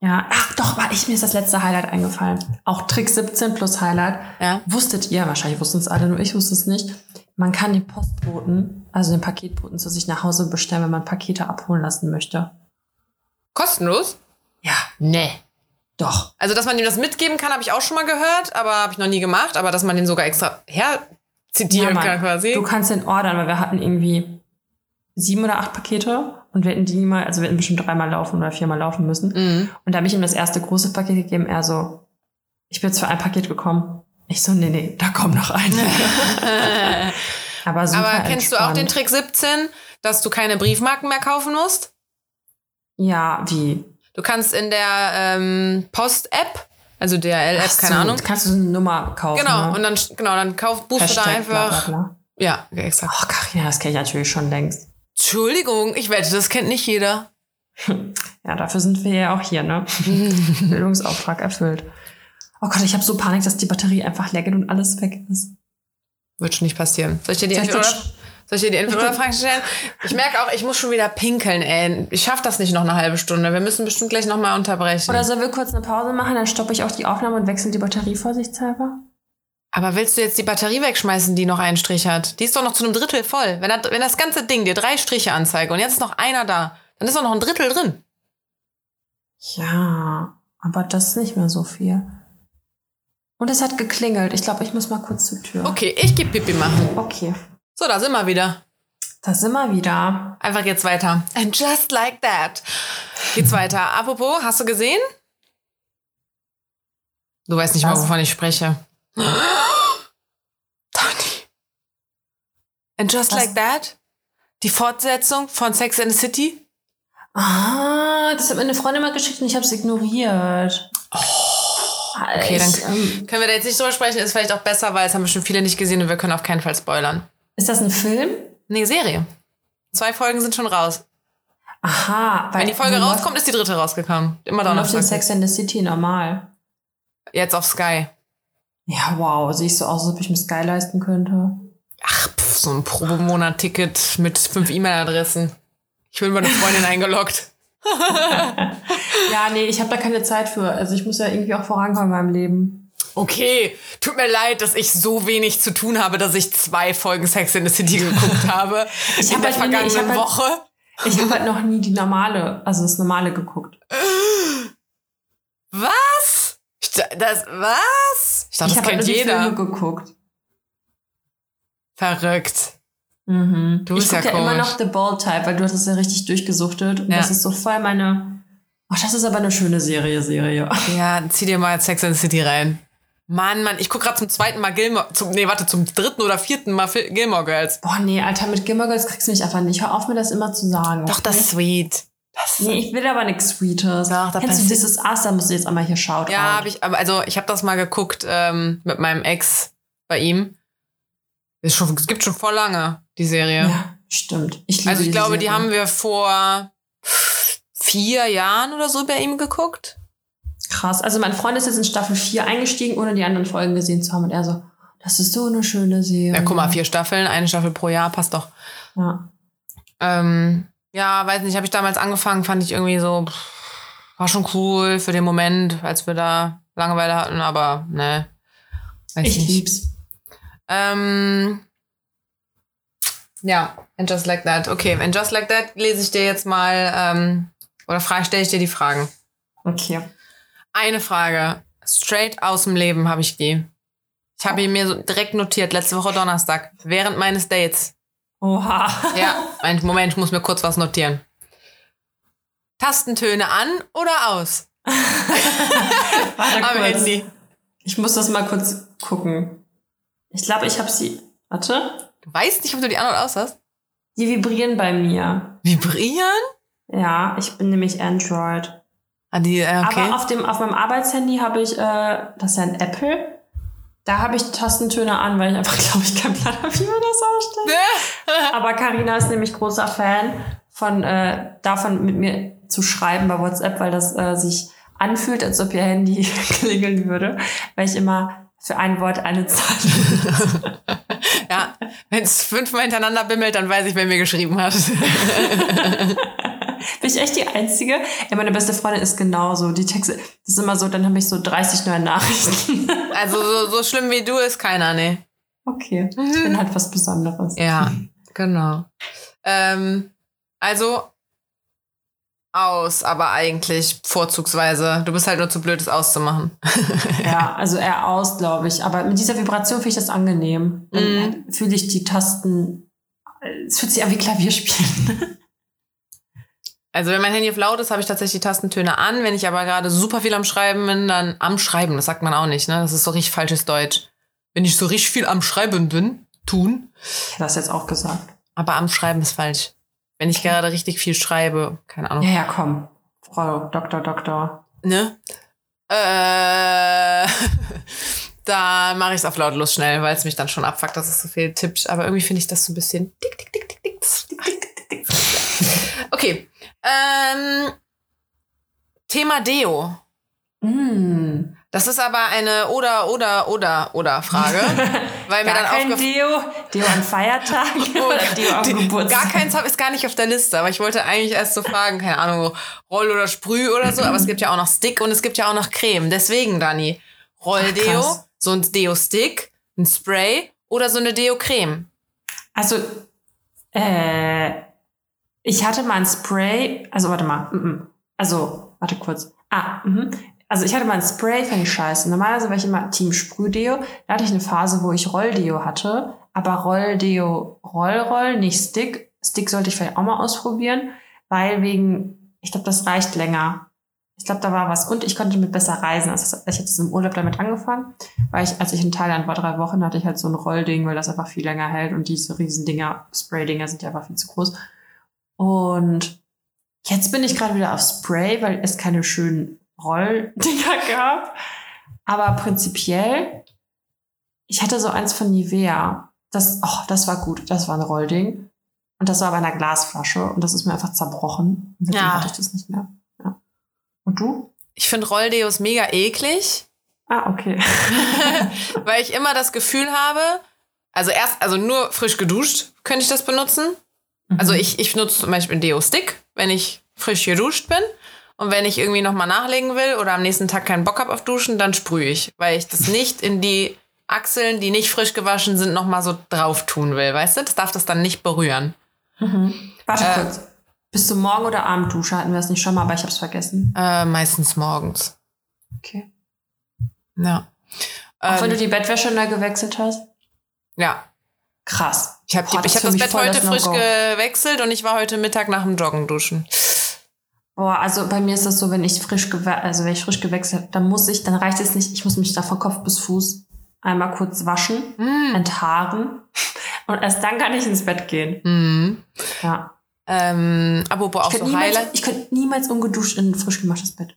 Ja, ach doch, war ich mir ist das letzte Highlight eingefallen. Auch Trick 17 plus Highlight. Ja. Wusstet ihr, wahrscheinlich wussten es alle, nur ich wusste es nicht. Man kann den Postboten, also den Paketboten zu sich nach Hause bestellen, wenn man Pakete abholen lassen möchte. Kostenlos? Ja, Nee. doch. Also, dass man ihm das mitgeben kann, habe ich auch schon mal gehört, aber habe ich noch nie gemacht. Aber dass man den sogar extra her zitieren Mann. kann quasi. Du kannst den ordern, weil wir hatten irgendwie sieben oder acht Pakete und wir hätten die mal, also wir hätten bestimmt dreimal laufen oder viermal laufen müssen. Mhm. Und da habe ich ihm das erste große Paket gegeben. Er so, ich bin jetzt für ein Paket gekommen. Ich so, nee, nee, da kommt noch ein. Aber super Aber kennst du auch den entspannt. Trick 17, dass du keine Briefmarken mehr kaufen musst? Ja, wie? Du kannst in der ähm, Post-App, also DRL-App, Ach keine so, Ahnung. Kannst du so eine Nummer kaufen. Genau, ne? und dann, genau, dann kauf, buchst du da Hashtag bla, einfach. bla, bla. Ja, exakt. Ach, Carina, das kenne ich natürlich schon längst. Entschuldigung, ich wette, das kennt nicht jeder. Ja, dafür sind wir ja auch hier, ne? Bildungsauftrag erfüllt. Oh Gott, ich habe so Panik, dass die Batterie einfach leer geht und alles weg ist. Wird schon nicht passieren. Soll ich dir die Soll soll ich dir die Entweder-Fragen stellen? Ich merke auch, ich muss schon wieder pinkeln, ey. Ich schaffe das nicht noch eine halbe Stunde. Wir müssen bestimmt gleich noch mal unterbrechen. Oder sollen wir kurz eine Pause machen, dann stoppe ich auch die Aufnahme und wechsle die Batterie vorsichtshalber? Aber willst du jetzt die Batterie wegschmeißen, die noch einen Strich hat? Die ist doch noch zu einem Drittel voll. Wenn, das- wenn das ganze Ding dir drei Striche anzeigt und jetzt ist noch einer da, dann ist doch noch ein Drittel drin. Ja, aber das ist nicht mehr so viel. Und es hat geklingelt. Ich glaube, ich muss mal kurz zur Tür. Okay, ich geh Pipi machen. Okay. So, da sind wir wieder. Da sind wir wieder. Einfach geht's weiter. And just like that. Geht's weiter. Apropos, hast du gesehen? Du weißt nicht mal, Was? wovon ich spreche. Dani. And just Was? like that? Die Fortsetzung von Sex and the City? Ah, das hat mir eine Freundin mal geschickt und ich habe es ignoriert. Oh, okay, dann- ähm, Können wir da jetzt nicht drüber sprechen? Ist vielleicht auch besser, weil es haben bestimmt viele nicht gesehen und wir können auf keinen Fall spoilern. Ist das ein Film? Nee, Serie. Zwei Folgen sind schon raus. Aha. Weil Wenn die Folge rauskommt, ist die dritte rausgekommen. Immer wo läuft Donnerstag. Sex and the City normal? Jetzt auf Sky. Ja, wow. Sehe ich so aus, als ob ich mir Sky leisten könnte. Ach, pff, so ein Probemonat-Ticket mit fünf E-Mail-Adressen. Ich bin meine Freundin eingeloggt. Ja, nee, ich habe da keine Zeit für. Also ich muss ja irgendwie auch vorankommen in meinem Leben. Okay, tut mir leid, dass ich so wenig zu tun habe, dass ich zwei Folgen Sex in the City geguckt habe Ich in hab der halt nie- ich vergangenen halt- Woche. Ich habe halt noch nie die normale, also das normale geguckt. Was? Das, was? Ich dachte, ich das habe halt kennt die jeder. Filme geguckt. Verrückt. Mhm. Du ich bist ja ja immer noch The Bold Type, weil du hast es ja richtig durchgesuchtet. Und Ja. das ist so voll meine. Ach, das ist aber eine schöne Serie, Serie. Ja, zieh dir mal Sex in the City rein. Mann, Mann, ich guck gerade zum zweiten Mal Gilmore, zum, nee, warte, zum dritten oder vierten Mal Gilmore Girls. Boah, nee, Alter, mit Gilmore Girls kriegst du mich einfach nicht. Hör auf, mir das immer zu sagen. Doch, das ist sweet. Das Nee, ich will aber nichts Sweetes. Doch, da Kennst du dieses Ass, da musst du jetzt einmal hier schaut. Ja, habe ich, aber also ich habe das mal geguckt ähm, mit meinem Ex bei ihm. Es gibt schon vor lange die Serie. Ja, stimmt. Ich liebe also ich glaube, die Serie. haben wir vor vier Jahren oder so bei ihm geguckt. Krass. Also mein Freund ist jetzt in Staffel 4 eingestiegen, ohne die anderen Folgen gesehen zu haben. Und er so, das ist so eine schöne Serie. Ja, guck mal, vier Staffeln, eine Staffel pro Jahr, passt doch. Ja. Ähm, ja, weiß nicht, habe ich damals angefangen, fand ich irgendwie so, pff, war schon cool für den Moment, als wir da Langeweile hatten, aber ne. Ich nicht. lieb's. Ähm, ja, and just like that. Okay, and just like that lese ich dir jetzt mal, ähm, oder frage, stelle ich dir die Fragen. Okay. Eine Frage, straight aus dem Leben habe ich die. Ich habe ihn mir so direkt notiert, letzte Woche Donnerstag, während meines Dates. Oha. Ja, Moment, ich muss mir kurz was notieren. Tastentöne an oder aus? Warte Am kurz. Handy. Ich muss das mal kurz gucken. Ich glaube, ich habe sie. Warte. Du weißt nicht, ob du die an oder aus hast? Die vibrieren bei mir. Vibrieren? Ja, ich bin nämlich Android. Ah, die, äh, okay. Aber auf dem auf meinem Arbeitshandy habe ich, äh, das ist ja ein Apple. Da habe ich Tastentöne an, weil ich einfach, glaube ich, keinen Plan habe, wie man das ausstellt. Aber Karina ist nämlich großer Fan von äh, davon, mit mir zu schreiben bei WhatsApp, weil das äh, sich anfühlt, als ob ihr Handy klingeln würde, weil ich immer für ein Wort eine Zahl. ja, wenn es fünfmal hintereinander bimmelt, dann weiß ich, wer mir geschrieben hat. Bin ich echt die Einzige? Ja, meine beste Freundin ist genauso. Die Texte, das ist immer so, dann habe ich so 30 neue Nachrichten. also so, so schlimm wie du ist keiner, nee. Okay, ich bin halt was Besonderes. Ja, genau. Ähm, also aus, aber eigentlich vorzugsweise. Du bist halt nur zu blöd, es auszumachen. Ja, also eher aus, glaube ich. Aber mit dieser Vibration finde ich das angenehm. Dann fühle ich die Tasten. Es fühlt sich an wie Klavierspielen. Also wenn mein Handy auf laut ist, habe ich tatsächlich die Tastentöne an. Wenn ich aber gerade super viel am Schreiben bin, dann am Schreiben. Das sagt man auch nicht, ne? Das ist so richtig falsches Deutsch. Wenn ich so richtig viel am Schreiben bin, tun. Das jetzt auch gesagt. Aber am Schreiben ist falsch. Wenn ich gerade richtig viel schreibe, keine Ahnung. Ja, ja, komm. Frau Doktor, Doktor. Ne? Äh, da mache ich es auf lautlos schnell, weil es mich dann schon abfuckt, dass es so viel tippt. Aber irgendwie finde ich das so ein bisschen. Okay. Ähm, Thema Deo. Mm. Das ist aber eine oder, oder, oder, oder Frage. weil mir Gar dann kein Deo. Deo an Feiertagen oder Deo am Geburtstag. Gar keins hab- ist gar nicht auf der Liste, aber ich wollte eigentlich erst so fragen, keine Ahnung, Roll oder Sprüh oder so, aber es gibt ja auch noch Stick und es gibt ja auch noch Creme. Deswegen, Dani, Ach, Rolldeo, krass. so ein Deo-Stick, ein Spray oder so eine Deo-Creme. Also, äh, ich hatte mal ein Spray, also warte mal, mm, mm. also, warte kurz. Ah, mhm. Also ich hatte mal ein Spray, fand ich scheiße. Normalerweise war ich immer Team Sprühdeo. Da hatte ich eine Phase, wo ich Rolldeo hatte. Aber Rolldeo, Roll-Roll, nicht Stick. Stick sollte ich vielleicht auch mal ausprobieren, weil wegen, ich glaube, das reicht länger. Ich glaube, da war was. Und ich konnte mit besser reisen. Also ich hatte im Urlaub damit angefangen, weil ich, als ich in Thailand war, drei Wochen, hatte ich halt so ein Rollding, weil das einfach viel länger hält und diese riesen Dinger, Spray-Dinger sind ja einfach viel zu groß. Und jetzt bin ich gerade wieder auf Spray, weil es keine schönen Rolldinger gab. Aber prinzipiell, ich hatte so eins von Nivea. Das, oh, das war gut. Das war ein Rollding. Und das war bei einer Glasflasche und das ist mir einfach zerbrochen. Und seitdem Ja. hatte ich das nicht mehr. Ja. Und du? Ich finde Rolldeos mega eklig, Ah, okay. weil ich immer das Gefühl habe, also erst, also nur frisch geduscht könnte ich das benutzen. Also Mhm. ich, ich nutze zum Beispiel einen Deo-Stick, wenn ich frisch geduscht bin. Und wenn ich irgendwie nochmal nachlegen will oder am nächsten Tag keinen Bock habe auf Duschen, dann sprühe ich, weil ich das nicht in die Achseln, die nicht frisch gewaschen sind, nochmal so drauf tun will. Weißt du? Das darf das dann nicht berühren. Mhm. Warte Äh. kurz. Bist du Morgen- oder Abenddusche? Hatten wir es nicht schon mal, aber ich habe es vergessen. Äh, meistens morgens. Okay. Ja. Auch wenn du Ähm, die Bettwäsche neu gewechselt hast? ja. Krass. Ich habe hab das mich Bett heute frisch No-Go. gewechselt und ich war heute Mittag nach dem Joggen duschen. Boah, also bei mir ist das so, wenn ich frisch also wenn ich frisch gewechselt habe, dann muss ich, dann reicht es nicht, ich muss mich da von Kopf bis Fuß einmal kurz waschen, Mm. enthaaren und erst dann kann ich ins Bett gehen. Mhm. Ja. Ähm, apropos auch so niemals, Highlight. ich könnte niemals ungeduscht in ein frisch gemachtes Bett.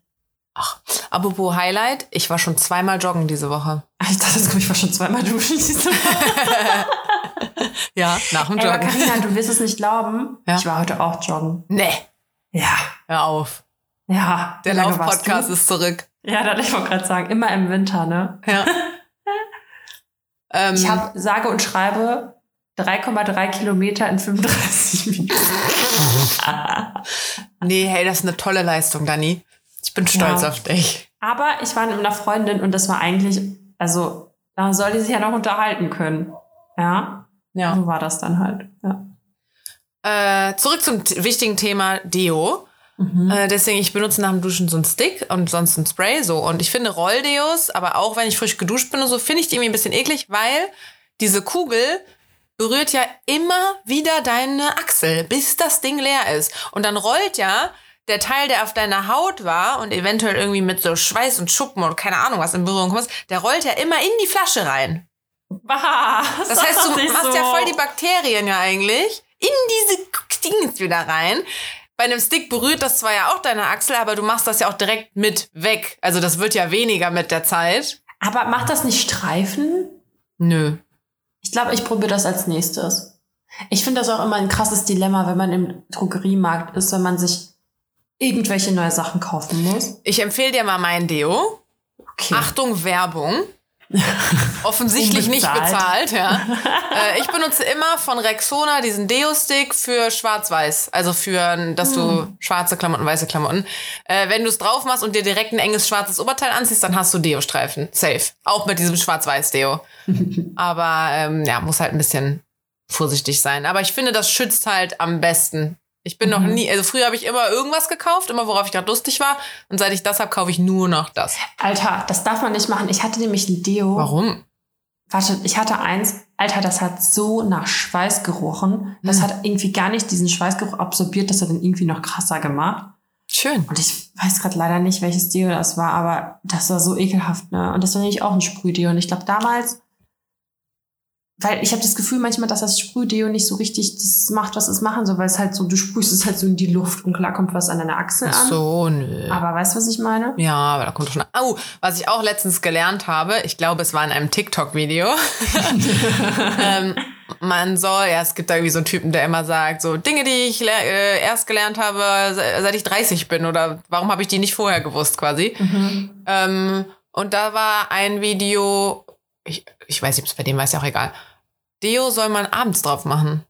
Apropos Highlight, ich war schon zweimal joggen diese Woche. Ich dachte, ich war schon zweimal duschen. siehst du? Ja, nach dem Ey, aber Joggen. Carina, du wirst es nicht glauben. Ja. Ich war heute auch joggen. Nee, Ja. hör auf. Ja. Der Lauf-Podcast ist zurück. Ja, das ich wollte gerade sagen, immer im Winter, ne? Ja. ähm, Ich habe sage und schreibe 3,3 Kilometer in 35 Minuten. nee, hey, das ist eine tolle Leistung, Dani. Ich bin stolz Ja. auf dich. Aber ich war mit einer Freundin und das war eigentlich, also da soll die sich ja noch unterhalten können. Ja, Ja. so war das dann halt. Ja. Äh, zurück zum wichtigen Thema Deo. Mhm. Äh, deswegen, ich benutze nach dem Duschen so einen Stick und sonst ein Spray so. Und ich finde Rolldeos, aber auch wenn ich frisch geduscht bin und so, finde ich die irgendwie ein bisschen eklig, weil diese Kugel berührt ja immer wieder deine Achsel, bis das Ding leer ist. Und dann rollt ja der Teil, der auf deiner Haut war und eventuell irgendwie mit so Schweiß und Schuppen und keine Ahnung was in Berührung kommt, der rollt ja immer in die Flasche rein. Was? Das heißt, du machst so. ja voll die Bakterien ja eigentlich in diese Dings wieder rein. Bei einem Stick berührt das zwar ja auch deine Achsel, aber du machst das ja auch direkt mit weg. Also das wird ja weniger mit der Zeit. Aber macht das nicht Streifen? Nö. Ich glaube, ich probiere das als nächstes. Ich finde das auch immer ein krasses Dilemma, wenn man im Drogeriemarkt ist, wenn man sich irgendwelche neue Sachen kaufen muss. Ich empfehle dir mal mein Deo. Okay. Achtung, Werbung. Offensichtlich nicht bezahlt, ja. äh, ich benutze immer von Rexona diesen Deo-Stick für schwarz-weiß. Also für, dass du schwarze Klamotten, weiße Klamotten. Äh, wenn du es drauf machst und dir direkt ein enges schwarzes Oberteil anziehst, dann hast du Deo-Streifen. Safe. Auch mit diesem schwarz-weiß-Deo. Aber ähm, ja, muss halt ein bisschen vorsichtig sein. Aber ich finde, das schützt halt am besten. Ich bin noch nie, also früher habe ich immer irgendwas gekauft, immer worauf ich gerade lustig war. Und seit ich das habe, kaufe ich nur noch das. Alter, das darf man nicht machen. Ich hatte nämlich ein Deo. Warum? Warte, ich hatte eins. Alter, das hat so nach Schweiß gerochen. Das Hm. hat irgendwie gar nicht diesen Schweißgeruch absorbiert. Das hat dann irgendwie noch krasser gemacht. Schön. Und ich weiß gerade leider nicht, welches Deo das war, aber das war so ekelhaft, ne? Und das war nämlich auch ein Sprühdeo. Und ich glaube damals, weil ich habe das Gefühl manchmal, dass das Sprühdeo nicht so richtig das macht, was es machen soll, weil es halt so, du sprühst es halt so in die Luft und klar kommt was an deine Achsel Ach an. so, nö. Aber weißt du, was ich meine? Ja, aber da kommt schon. Au, was ich auch letztens gelernt habe, ich glaube, es war in einem TikTok-Video. ähm, man soll, ja, es gibt da irgendwie so einen Typen, der immer sagt, so Dinge, die ich äh, erst gelernt habe, se- seit ich 30 bin oder warum habe ich die nicht vorher gewusst quasi. Ähm, und da war ein Video, ich, ich weiß nicht, ob es bei dem war, ist ja auch egal. Deo soll man abends drauf machen.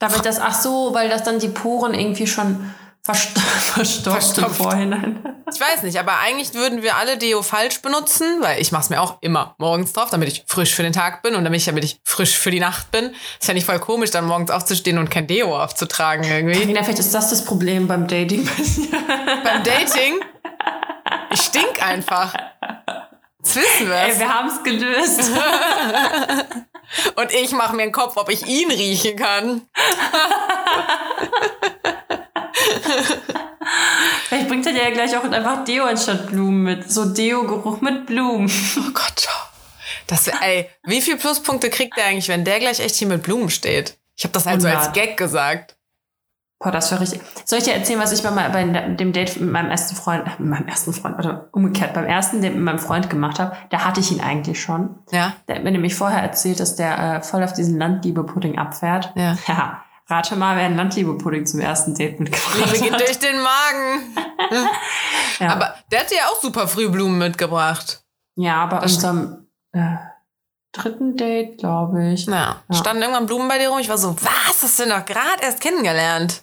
Damit das, ach so, weil das dann die Poren irgendwie schon verst verstopft im. Vorhinein. Ich weiß nicht, aber eigentlich würden wir alle Deo falsch benutzen, weil ich mache es mir auch immer morgens drauf, damit ich frisch für den Tag bin und damit ich, damit ich frisch für die Nacht bin. Ist ja nicht voll komisch, dann morgens aufzustehen und kein Deo aufzutragen irgendwie. Carina, vielleicht ist das das Problem beim Dating. Beim Dating, ich stink einfach. Jetzt wissen wir Ey, wir haben es gelöst. Und ich mache mir einen Kopf, ob ich ihn riechen kann. Vielleicht bringt er dir ja gleich auch einfach Deo anstatt Blumen mit. So Deo-Geruch mit Blumen. Oh Gott, schau. Das, ey, wie viel Pluspunkte kriegt der eigentlich, wenn der gleich echt hier mit Blumen steht? Ich habe das halt so als 100. Gag gesagt. Boah, das wäre richtig. Soll ich dir erzählen, was ich bei, mein- bei dem Date mit meinem ersten Freund, äh, mit meinem ersten Freund, oder umgekehrt, beim ersten Date mit meinem Freund gemacht habe? Da hatte ich ihn eigentlich schon. Ja, Der hat mir nämlich vorher erzählt, dass der äh, voll auf diesen Landliebe-Pudding abfährt. Ja. Ja. Rate mal, wer einen Landliebe-Pudding zum ersten Date mitgebracht Liebe geht hat. durch den Magen. Ja. Aber der hat dir ja auch super früh Blumen mitgebracht. ja, bei Das- unserem äh, dritten Date, glaube ich. Ja. Ja. Standen irgendwann Blumen bei dir rum? Ich war so, was? Hast du denn doch gerade erst kennengelernt?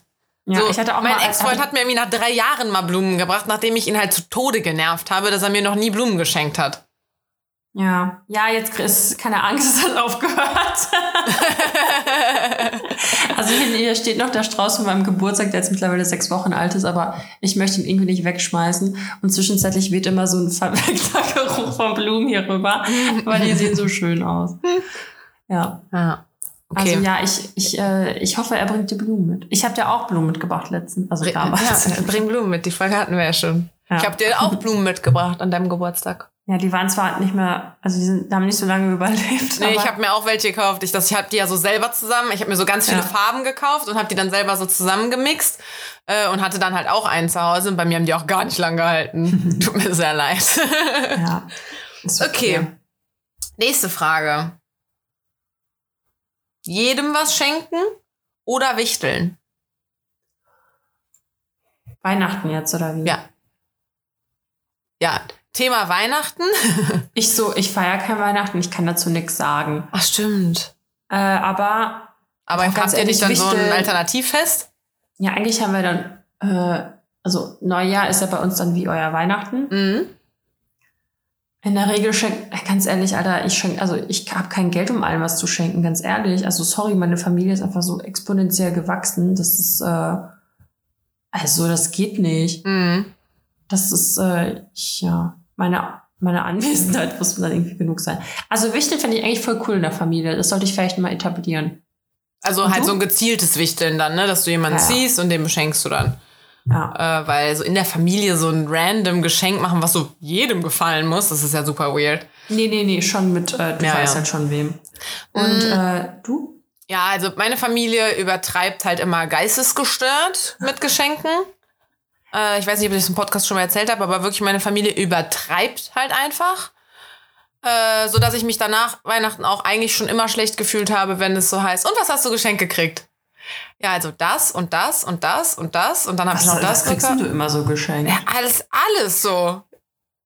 Ja, so, ich hatte auch mein mal, Ex-Freund hat mir irgendwie nach drei Jahren mal Blumen gebracht, nachdem ich ihn halt zu Tode genervt habe, dass er mir noch nie Blumen geschenkt hat. Ja, ja, jetzt ist keine Angst, es hat aufgehört. also hier, steht noch der Strauß von meinem Geburtstag, der jetzt mittlerweile sechs Wochen alt ist, aber ich möchte ihn irgendwie nicht wegschmeißen. Und zwischenzeitlich weht immer so ein verwelkter Geruch von Blumen hier rüber, weil die sehen so schön aus. Ja, Ja. Okay. also ja, ich, ich, äh, ich hoffe, er bringt dir Blumen mit. Ich habe dir auch Blumen mitgebracht letztens, also damals. Ja, bring Blumen mit, die Frage hatten wir ja schon. Ja. Ich habe dir auch Blumen mitgebracht an deinem Geburtstag. Ja, die waren zwar nicht mehr, also die sind, haben nicht so lange überlebt. Nee, ich habe mir auch welche gekauft. Ich, das- ich habe die ja so selber zusammen. Ich habe mir so ganz viele Ja. Farben gekauft und habe die dann selber so zusammengemixt äh, und hatte dann halt auch einen zu Hause. Und bei mir haben die auch gar nicht lang gehalten. Tut mir sehr leid. ja. Okay. Nächste Frage. Jedem was schenken oder wichteln? Weihnachten jetzt, oder wie? Ja. Ja, Thema Weihnachten. Ich so, ich feiere kein Weihnachten, ich kann dazu nichts sagen. Ach, stimmt. Äh, aber Aber habt ihr nicht dann ehrlich, so ein Wichteln- Alternativfest? ja, eigentlich haben wir dann äh, also Neujahr ist ja bei uns dann wie euer Weihnachten. Mhm. In der Regel schenkt, äh, ganz ehrlich, Alter, ich schenke, also ich habe kein Geld, um allen was zu schenken, ganz ehrlich. Also sorry, meine Familie ist einfach so exponentiell gewachsen. Das ist, äh, also das geht nicht. Mhm. Das ist, äh, ich, ja, meine, meine Anwesenheit muss dann irgendwie genug sein. Also Wichteln finde ich eigentlich voll cool in der Familie. Das sollte ich vielleicht mal etablieren. Also Und halt du? so ein gezieltes Wichteln dann, ne? Dass du jemanden Ja, siehst und dem beschenkst du dann. Ja. Äh, weil so in der Familie so ein random Geschenk machen, was so jedem gefallen muss, das ist ja super weird. Nee, nee, nee, schon mit, äh, du Ja, weißt ja. halt schon wem. Und äh, du? Ja, also meine Familie übertreibt halt immer geistesgestört mit Geschenken. Äh, ich weiß nicht, ob ich das im Podcast schon mal erzählt habe, aber wirklich meine Familie übertreibt halt einfach. Äh, so dass ich mich danach Weihnachten auch eigentlich schon immer schlecht gefühlt habe, wenn es so heißt, und was hast du geschenkt gekriegt? Ja, also das und das und das und das und dann habe ich noch das was kriegst du immer so geschenkt? Ja, alles, alles so.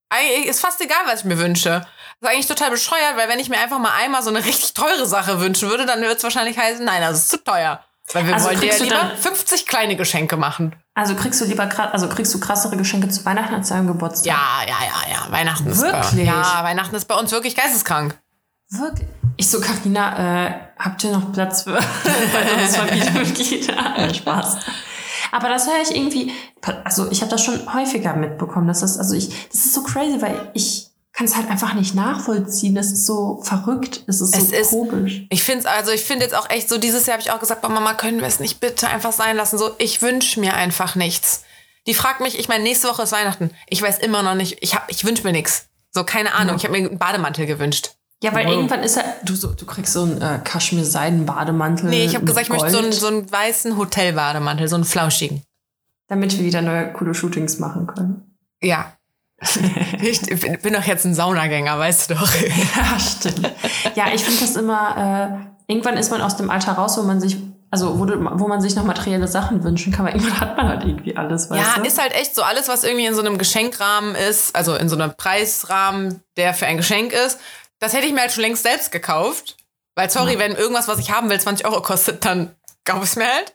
Eigentlich ist fast egal, was ich mir wünsche. Das ist eigentlich total bescheuert, weil wenn ich mir einfach mal einmal so eine richtig teure Sache wünschen würde, dann wird es wahrscheinlich heißen, nein, das ist zu teuer. Weil wir Also wollen dir ja lieber dann- 50 kleine Geschenke machen. Also kriegst du lieber also kriegst du krassere Geschenke zu Weihnachten als zu deinem Geburtstag? Ja, ja, ja, ja. Weihnachten ist bei, Wirklich? ja, Weihnachten ist bei uns wirklich geisteskrank. Wirklich? Ich so, Carina, äh, habt ihr noch Platz für weiteres Familienmitglied? Ah, Spaß. Aber das höre ich irgendwie, also ich habe das schon häufiger mitbekommen. Das ist, also ich, das ist so crazy, weil ich kann es halt einfach nicht nachvollziehen. Das ist so verrückt. Das ist so Es ist- komisch. Ich finde also ich finde jetzt auch echt so, dieses Jahr habe ich auch gesagt, boah, Mama, können wir es nicht bitte einfach sein lassen? So, ich wünsche mir einfach nichts. Die fragt mich, ich meine, nächste Woche ist Weihnachten. Ich weiß immer noch nicht, ich, hab- ich wünsche mir nichts. So, keine Ahnung. Ich habe mir einen Bademantel gewünscht. Ja, weil Wow. irgendwann ist er, du, so, du kriegst so einen äh, Kaschmir-Seiden-Bademantel. Nee, ich habe gesagt, ich möchte so einen, so einen weißen Hotelbademantel, so einen flauschigen. damit wir wieder neue coole Shootings machen können. Ja. ich bin doch jetzt ein Saunagänger, weißt du doch. Ja, stimmt. Ja, ich finde das immer, äh, irgendwann ist man aus dem Alter raus, wo man sich, also wo, du, wo man sich noch materielle Sachen wünschen kann, weil irgendwann hat man halt irgendwie alles, weißt Ja, du? ist halt echt so alles, was irgendwie in so einem Geschenkrahmen ist, also in so einem Preisrahmen, der für ein Geschenk ist, das hätte ich mir halt schon längst selbst gekauft. Weil, sorry, Ja. wenn irgendwas, was ich haben will, 20 Euro kostet, dann kauf ich mir halt.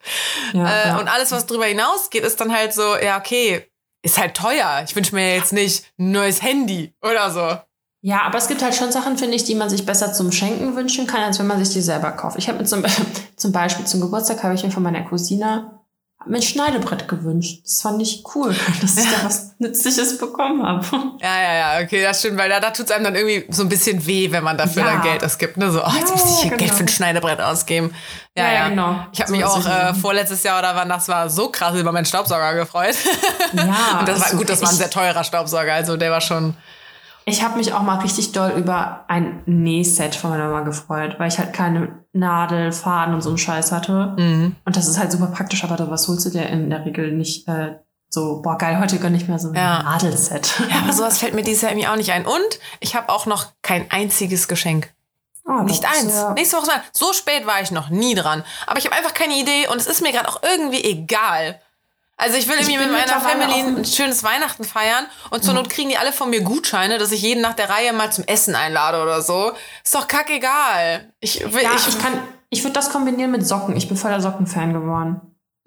ja, äh, ja. Und alles, was drüber hinausgeht, ist dann halt so, ja, okay, ist halt teuer. Ich wünsche mir jetzt nicht ein neues Handy oder so. ja, aber es gibt halt schon Sachen, finde ich, die man sich besser zum Schenken wünschen kann, als wenn man sich die selber kauft. Ich habe mir zum, zum Beispiel zum Geburtstag habe ich mir von meiner Cousine ein Schneidebrett gewünscht. Das fand ich cool, dass ich da was Nützliches bekommen habe. Ja, ja, ja, okay, das stimmt, weil da, da tut es einem dann irgendwie so ein bisschen weh, wenn man dafür Ja. dann Geld ausgibt. Ne? So, oh, jetzt Ja, muss ich hier genau. Geld für ein Schneidebrett ausgeben. Ja, Ja, ja, ja, genau. Ich habe mich auch äh, vorletztes Jahr oder wann das war, so krass über meinen Staubsauger gefreut. Ja, Und das war also gut, das war ein sehr teurer Staubsauger, also der war schon. Ich habe mich auch mal richtig doll über ein Nähset von meiner Mama gefreut, weil ich halt keine Nadel, Faden und so einen Scheiß hatte. Mhm. Und das ist halt super praktisch, aber was holst du dir in der Regel nicht äh, so, boah, geil, heute gönn ich mir so ein Ja. Nadelset. Ja, aber sowas fällt mir dieses Jahr irgendwie auch nicht ein. Und ich habe auch noch kein einziges Geschenk. Oh, Nicht eins. Ja, Nächste Woche. So spät war ich noch nie dran. Aber ich habe einfach keine Idee und es ist mir gerade auch irgendwie egal. Also ich will irgendwie mit meiner Family ein schönes Weihnachten feiern und zur Not kriegen die alle von mir Gutscheine, dass ich jeden nach der Reihe mal zum Essen einlade oder so. Ist doch kackegal. Ich will, ja, ich, ich kann, ich würde das kombinieren mit Socken. Ich bin voll der Sockenfan geworden.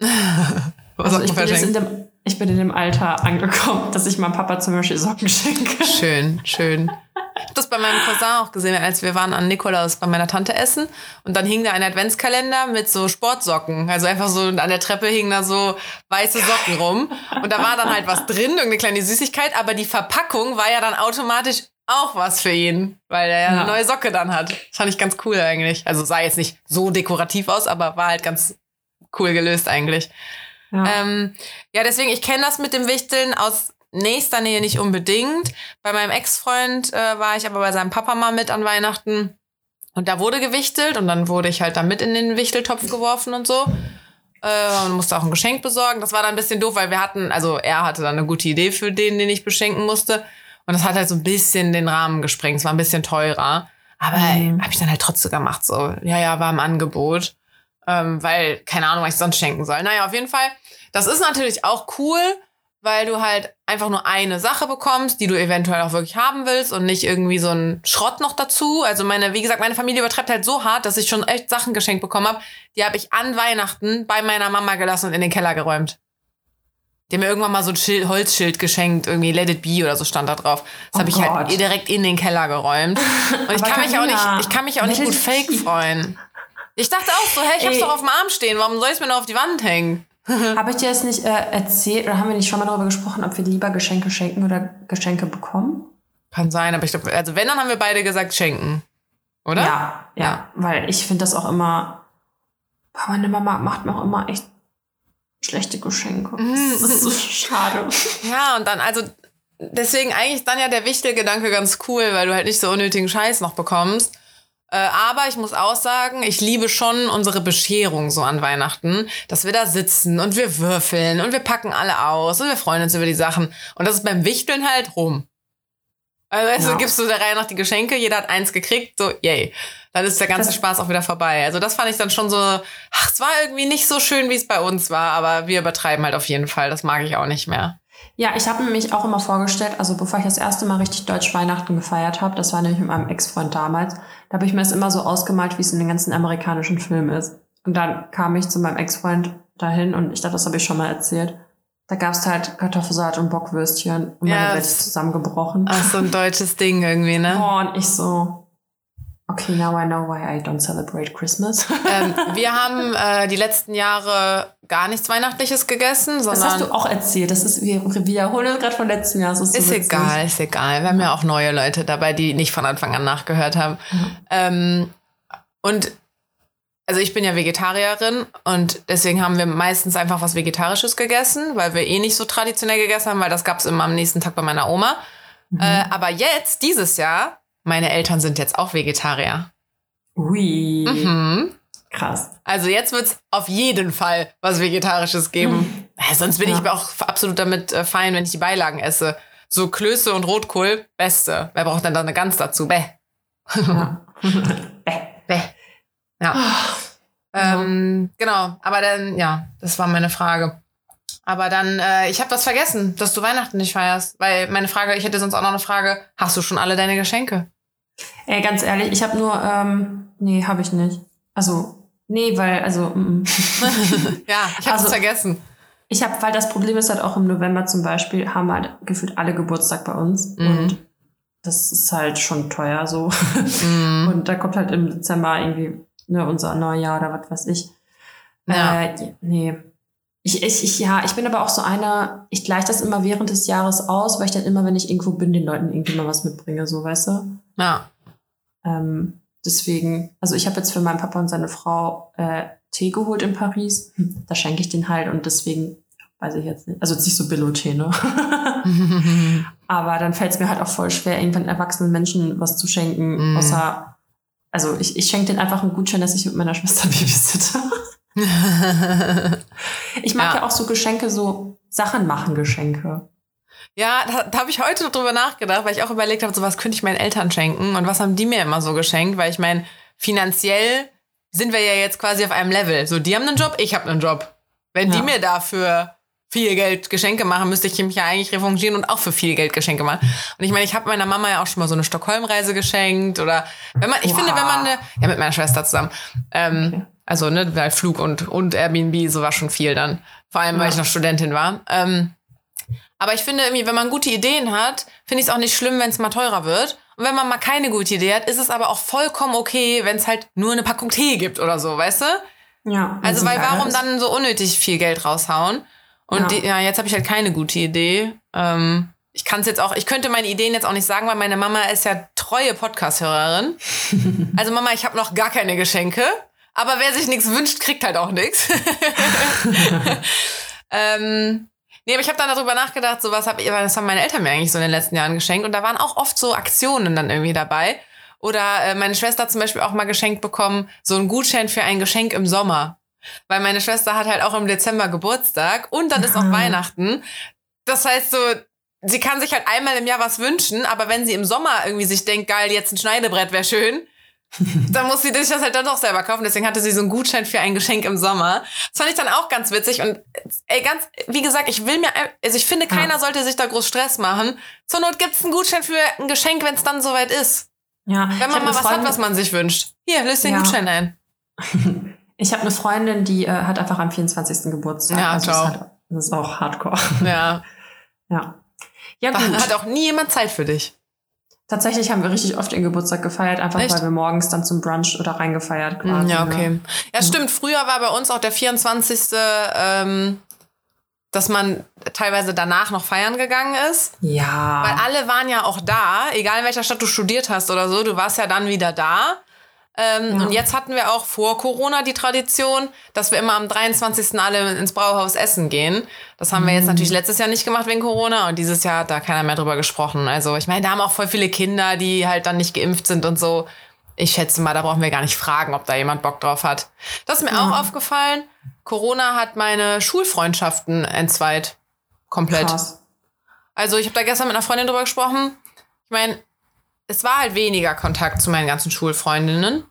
was Also ich bin, jetzt in dem, ich bin in dem Alter angekommen, dass ich meinem Papa zum Beispiel Socken schenke. Schön, schön. Ich hab das bei meinem Cousin auch gesehen, als wir waren an Nikolaus bei meiner Tante essen und dann hing da ein Adventskalender mit so Sportsocken. Also einfach so an der Treppe hingen da so weiße Socken rum und da war dann halt was drin, irgendeine kleine Süßigkeit, aber die Verpackung war ja dann automatisch auch was für ihn, weil er ja Ja. eine neue Socke dann hat. Das fand ich ganz cool eigentlich. Also sah jetzt nicht so dekorativ aus, aber war halt ganz cool gelöst eigentlich. Ja. Ähm, ja, deswegen, ich kenne das mit dem Wichteln aus nächster Nähe nicht unbedingt. Bei meinem Ex-Freund äh, war ich aber bei seinem Papa mal mit an Weihnachten. Und da wurde gewichtelt und dann wurde ich halt da mit in den Wichteltopf geworfen und so. Äh, und musste auch ein Geschenk besorgen. Das war dann ein bisschen doof, weil wir hatten, also er hatte dann eine gute Idee für den, den ich beschenken musste. Und das hat halt so ein bisschen den Rahmen gesprengt. Es war ein bisschen teurer. Aber Mhm. habe ich dann halt trotzdem gemacht. So, ja, ja, war im Angebot. Ähm, weil, keine Ahnung, was ich sonst schenken soll. Naja, auf jeden Fall. Das ist natürlich auch cool, weil du halt einfach nur eine Sache bekommst, die du eventuell auch wirklich haben willst und nicht irgendwie so einen Schrott noch dazu. Also meine, wie gesagt, meine Familie übertreibt halt so hart, dass ich schon echt Sachen geschenkt bekommen habe. Die habe ich an Weihnachten bei meiner Mama gelassen und in den Keller geräumt. Die haben mir irgendwann mal so ein Schild, Holzschild geschenkt, irgendwie Let It Be oder so stand da drauf. Das Oh habe ich halt Gott. direkt in den Keller geräumt. Und ich kann mich auch nicht, ich kann mich auch nicht gut fake freuen. Ich dachte auch so, hey, ich hab's Ey. doch auf dem Arm stehen, warum soll ich's mir noch auf die Wand hängen? Habe ich dir das nicht äh, erzählt oder haben wir nicht schon mal darüber gesprochen, ob wir lieber Geschenke schenken oder Geschenke bekommen? Kann sein, aber ich glaube, also wenn, dann haben wir beide gesagt schenken. Oder? Ja, ja, weil ich finde das auch immer, boah, meine Mama macht mir auch immer echt schlechte Geschenke. Das ist so schade. Ja, und dann, also, deswegen eigentlich dann ja der Wichtelgedanke ganz cool, weil du halt nicht so unnötigen Scheiß noch bekommst. Äh, aber ich muss auch sagen, ich liebe schon unsere Bescherung so an Weihnachten, dass wir da sitzen und wir würfeln und wir packen alle aus und wir freuen uns über die Sachen. Und das ist beim Wichteln halt rum. Also Ja. gibst du der Reihe nach die Geschenke, jeder hat eins gekriegt, so yay. Dann ist der ganze Spaß auch wieder vorbei. Also das fand ich dann schon so, ach, es war irgendwie nicht so schön, wie es bei uns war, aber wir übertreiben halt auf jeden Fall. Das mag ich auch nicht mehr. Ja, ich habe mir mich auch immer vorgestellt, also bevor ich das erste Mal richtig Deutsch Weihnachten gefeiert habe, das war nämlich mit meinem Ex-Freund damals, da habe ich mir das immer so ausgemalt, wie es in den ganzen amerikanischen Filmen ist. Und dann kam ich zu meinem Ex-Freund dahin und ich dachte, das habe ich schon mal erzählt. Da gab's halt Kartoffelsalat und Bockwürstchen und meine Ja, Welt ist zusammengebrochen. Ach, so ein deutsches Ding irgendwie, ne? Oh, und ich so, okay, now I know why I don't celebrate Christmas. ähm, wir haben äh, die letzten Jahre gar nichts Weihnachtliches gegessen, Das hast sondern du auch erzählt. Das ist, wir wiederholen es gerade von letztem Jahr. Ist so ist witzig. egal, ist egal. Wir haben ja auch neue Leute dabei, die nicht von Anfang an nachgehört haben. Ähm, und also ich bin ja Vegetarierin und deswegen haben wir meistens einfach was Vegetarisches gegessen, weil wir eh nicht so traditionell gegessen haben, weil das gab's immer am nächsten Tag bei meiner Oma. Äh, aber jetzt, dieses Jahr, meine Eltern sind jetzt auch Vegetarier. Ui, Mhm. krass. Also jetzt wird's auf jeden Fall was Vegetarisches geben. Äh, sonst bin Ja. ich auch absolut damit äh, fein, wenn ich die Beilagen esse. So Klöße und Rotkohl, beste. Wer braucht denn da eine Gans dazu? Bäh. Ja. Bäh. Bäh. Ja. Ähm, genau, aber dann, ja, das war meine Frage. Aber dann, äh, ich habe was vergessen, dass du Weihnachten nicht feierst. Weil meine Frage, ich hätte sonst auch noch eine Frage, hast du schon alle deine Geschenke? Ey, ganz ehrlich, ich habe nur, ähm, nee, habe ich nicht. Also, nee, weil, also, mm, mm. Ja, ich habe es Also- vergessen. ich habe, weil das Problem ist halt auch im November zum Beispiel, haben halt gefühlt alle Geburtstag bei uns. Mhm. Und das ist halt schon teuer so. Mhm. Und da kommt halt im Dezember irgendwie ne, unser Neujahr oder was weiß ich. Ja. Äh, nee. Ich, ich, ich, ja, ich bin aber auch so einer, ich gleiche das immer während des Jahres aus, weil ich dann immer, wenn ich irgendwo bin, den Leuten irgendwie mal was mitbringe, so, weißt du? Ja. Ähm, deswegen, also ich habe jetzt für meinen Papa und seine Frau äh, Tee geholt in Paris. Hm, Da schenke ich den halt und deswegen weiß ich jetzt nicht. Also jetzt nicht so Billo-Tee, ne? Aber dann fällt es mir halt auch voll schwer, irgendwann erwachsenen Menschen was zu schenken, Mm. außer, also ich, ich schenke denen einfach einen Gutschein, dass ich mit meiner Schwester babysitte. Ich mag ja. Ja. auch so Geschenke, so Sachen machen Geschenke. Ja, da, da habe ich heute noch drüber nachgedacht, weil ich auch überlegt habe, so was könnte ich meinen Eltern schenken und was haben die mir immer so geschenkt, weil ich meine, finanziell sind wir ja jetzt quasi auf einem Level. So, die haben einen Job, ich habe einen Job. Wenn die Ja. mir dafür viel Geld Geschenke machen, müsste ich mich ja eigentlich revanchieren und auch für viel Geld Geschenke machen. Und ich meine, ich habe meiner Mama ja auch schon mal so eine Stockholm-Reise geschenkt oder wenn man, ich Wow. finde, wenn man eine, ja, mit meiner Schwester zusammen, ähm, Okay. Also ne, weil Flug und, und Airbnb, so war schon viel dann. Vor allem, weil Ja. ich noch Studentin war. Ähm, aber ich finde irgendwie, wenn man gute Ideen hat, finde ich es auch nicht schlimm, wenn es mal teurer wird. Und wenn man mal keine gute Idee hat, ist es aber auch vollkommen okay, wenn es halt nur eine Packung Tee gibt oder so, weißt du? Ja. Also, weil warum ist. dann so unnötig viel Geld raushauen? Und Ja. die, ja, jetzt habe ich halt keine gute Idee. Ähm, ich kann es jetzt auch, ich könnte meine Ideen jetzt auch nicht sagen, weil meine Mama ist ja treue Podcast-Hörerin. also Mama, ich habe noch gar keine Geschenke. Aber wer sich nichts wünscht, kriegt halt auch nichts. ähm, nee, aber ich habe dann darüber nachgedacht, so was hab ich, das haben meine Eltern mir eigentlich so in den letzten Jahren geschenkt. Und da waren auch oft so Aktionen dann irgendwie dabei. Oder äh, meine Schwester hat zum Beispiel auch mal geschenkt bekommen, so ein Gutschein für ein Geschenk im Sommer. Weil meine Schwester hat halt auch im Dezember Geburtstag und dann ist auch. Weihnachten. Das heißt so, sie kann sich halt einmal im Jahr was wünschen, aber wenn sie im Sommer irgendwie sich denkt, geil, jetzt ein Schneidebrett wäre schön, dann muss sie sich das halt dann doch selber kaufen. Deswegen hatte sie so einen Gutschein für ein Geschenk im Sommer. Das fand ich dann auch ganz witzig. Und ey, ganz, wie gesagt, ich will mir, also ich finde, keiner sollte sich da groß Stress machen. Zur Not gibt's einen Gutschein für ein Geschenk, wenn es dann soweit ist. Ja. Wenn man mal was hat, was man sich wünscht. Hier, löst den Ja. Gutschein ein. Ich habe eine Freundin, die äh, hat einfach am 24. Geburtstag. Ja, also halt Das ist auch hardcore. Ja. Ja. Ja, gut. hat auch nie jemand Zeit für dich. Tatsächlich haben wir richtig oft den Geburtstag gefeiert, einfach Echt? weil wir morgens dann zum Brunch oder reingefeiert quasi. Ja, ne? okay. Ja, stimmt. Früher war bei uns auch der 24. Ähm, dass man teilweise danach noch feiern gegangen ist. Ja. Weil alle waren ja auch da, egal in welcher Stadt du studiert hast oder so, du warst ja dann wieder da. Ähm, Ja. Und jetzt hatten wir auch vor Corona die Tradition, dass wir immer am 23. alle ins Brauhaus essen gehen. Das haben wir Mhm. jetzt natürlich letztes Jahr nicht gemacht wegen Corona und dieses Jahr hat da keiner mehr drüber gesprochen. Also ich meine, da haben auch voll viele Kinder, die halt dann nicht geimpft sind und so. Ich schätze mal, da brauchen wir gar nicht fragen, ob da jemand Bock drauf hat. Das ist mir auch aufgefallen. Corona hat meine Schulfreundschaften entzweit. Komplett. Krass. Also ich habe da gestern mit einer Freundin drüber gesprochen. Ich meine, es war halt weniger Kontakt zu meinen ganzen Schulfreundinnen.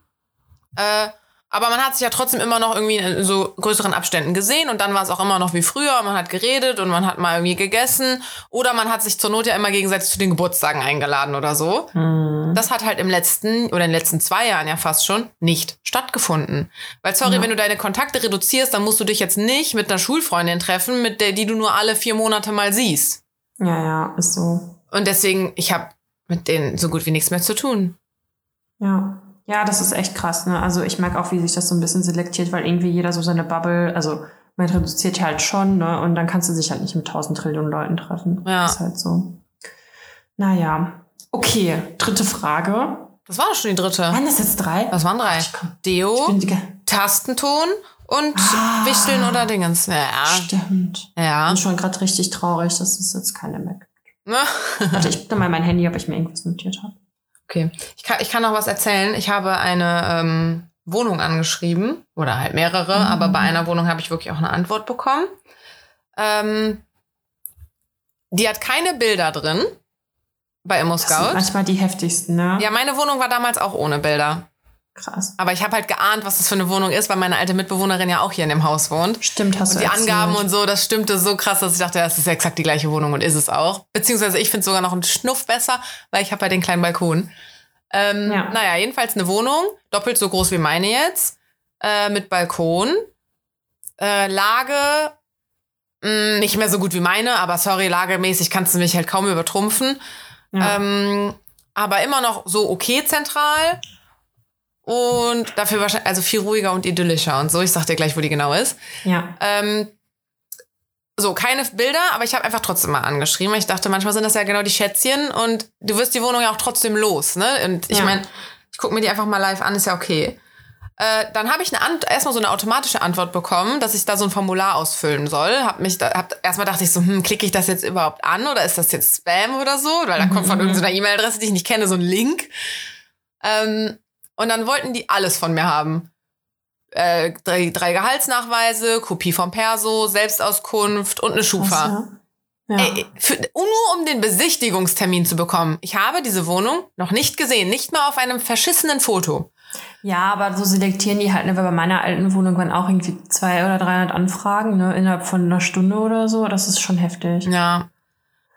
Äh, aber man hat sich ja trotzdem immer noch irgendwie in so größeren Abständen gesehen und dann war es auch immer noch wie früher. Man hat geredet und man hat mal irgendwie gegessen oder man hat sich zur Not ja immer gegenseitig zu den Geburtstagen eingeladen oder so. Mhm. Das hat halt im letzten oder in den letzten zwei Jahren ja fast schon nicht stattgefunden. Weil sorry, Ja. wenn du deine Kontakte reduzierst, dann musst du dich jetzt nicht mit einer Schulfreundin treffen, mit der die du nur alle vier Monate mal siehst. Ja, ja, ist so. Und deswegen, ich habe mit denen so gut wie nichts mehr zu tun. Ja. Ja, das ist echt krass, ne? Also ich merke auch, wie sich das so ein bisschen selektiert, weil irgendwie jeder so seine Bubble, also man reduziert halt schon, ne? Und dann kannst du dich halt nicht mit tausend Trillionen Leuten treffen. Ja. Ist halt so. Naja. Okay, dritte Frage. Das war doch schon die dritte. Waren das jetzt drei? Das waren drei. Ich Deo, Ich Tastenton und Ah. Wichteln oder Dingens. Ja. Stimmt. Ja. bin schon gerade richtig traurig, dass es jetzt keine mehr gibt. Warte, ich gucke mal mein Handy, ob ich mir irgendwas notiert habe. Okay. Ich kann, ich kann noch was erzählen. Ich habe eine ähm, Wohnung angeschrieben. Oder halt mehrere, Mhm. aber bei einer Wohnung habe ich wirklich auch eine Antwort bekommen. Ähm, die hat keine Bilder drin bei Immo Das sind Scout. manchmal die heftigsten, ne? Ja, meine Wohnung war damals auch ohne Bilder. Krass. Aber ich habe halt geahnt, was das für eine Wohnung ist, weil meine alte Mitbewohnerin ja auch hier in dem Haus wohnt. Stimmt, hast Und du die erzählt. Angaben und so, das stimmte so krass, dass ich dachte, das ist ja exakt die gleiche Wohnung und ist es auch. Beziehungsweise ich finde es sogar noch einen Schnuff besser, weil ich habe ja den kleinen Balkon. Ähm, Ja. Naja, jedenfalls eine Wohnung, doppelt so groß wie meine jetzt, äh, mit Balkon. Äh, Lage, mh, nicht mehr so gut wie meine, aber sorry, lagemäßig kannst du mich halt kaum übertrumpfen. Ja. Ähm, aber immer noch so okay zentral. Und dafür wahrscheinlich, also viel ruhiger und idyllischer und so. Ich sag dir gleich, wo die genau ist. ja. Ähm, so, keine Bilder, aber ich habe einfach trotzdem mal angeschrieben. Ich dachte, manchmal sind das ja genau die Schätzchen und du wirst die Wohnung ja auch trotzdem los, ne? Und ich Ja. meine, ich gucke mir die einfach mal live an, ist ja okay. Äh, dann habe ich eine Ant erstmal so eine automatische Antwort bekommen, dass ich da so ein Formular ausfüllen soll. Hab mich da, hab, erstmal dachte ich so, hm, klicke ich das jetzt überhaupt an oder ist das jetzt Spam oder so? Weil da kommt von Mhm. irgendeiner E-Mail-Adresse, die ich nicht kenne, so ein Link. Ähm, und dann wollten die alles von mir haben. Äh, drei, drei Gehaltsnachweise, Kopie vom Perso, Selbstauskunft und eine Schufa. Ja. Ey, für, nur um den Besichtigungstermin zu bekommen. Ich habe diese Wohnung noch nicht gesehen, nicht mal auf einem verschissenen Foto. ja, aber so selektieren die halt, ne, weil bei meiner alten Wohnung waren auch irgendwie zwei oder 300 Anfragen, ne, innerhalb von einer Stunde oder so. Das ist schon heftig. Ja.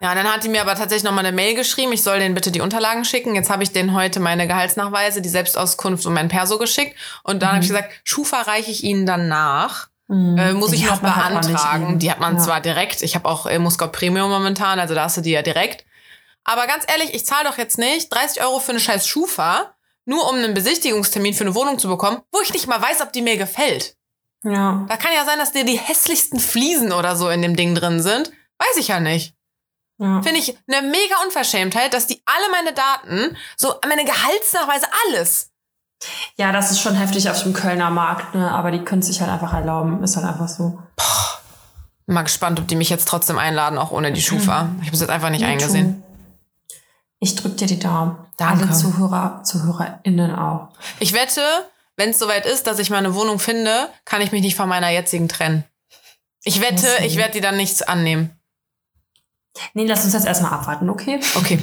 Ja, dann hat die mir aber tatsächlich nochmal eine Mail geschrieben, ich soll denen bitte die Unterlagen schicken. Jetzt habe ich denen heute meine Gehaltsnachweise, die Selbstauskunft und mein Perso geschickt. Und dann habe ich gesagt, Schufa reiche ich ihnen dann nach. Mhm. Äh, muss Die ich noch halt beantragen. eben. die hat man Ja. zwar direkt. Ich habe auch äh, Muscat Premium momentan, also da hast du die ja direkt. Aber ganz ehrlich, ich zahle doch jetzt nicht 30 Euro für eine scheiß Schufa, nur um einen Besichtigungstermin für eine Wohnung zu bekommen, wo ich nicht mal weiß, ob die mir gefällt. Ja. Da kann ja sein, dass dir die hässlichsten Fliesen oder so in dem Ding drin sind. Weiß ich ja nicht. Ja. Finde ich eine mega Unverschämtheit, dass die alle meine Daten, so meine Gehaltsnachweise, alles. Ja, das ist schon heftig auf dem Kölner Markt, ne? aber die können sich halt einfach erlauben. Ist halt einfach so. Bin Mal gespannt, ob die mich jetzt trotzdem einladen, auch ohne die Schufa. Ich habe es jetzt einfach nicht eingesehen. Ich drück dir die Daumen. Danke. Alle Zuhörer, ZuhörerInnen auch. Ich wette, wenn es soweit ist, dass ich meine Wohnung finde, kann ich mich nicht von meiner jetzigen trennen. Ich wette, ich werde die dann nichts annehmen. Nee, lass uns jetzt erstmal abwarten, okay? Okay.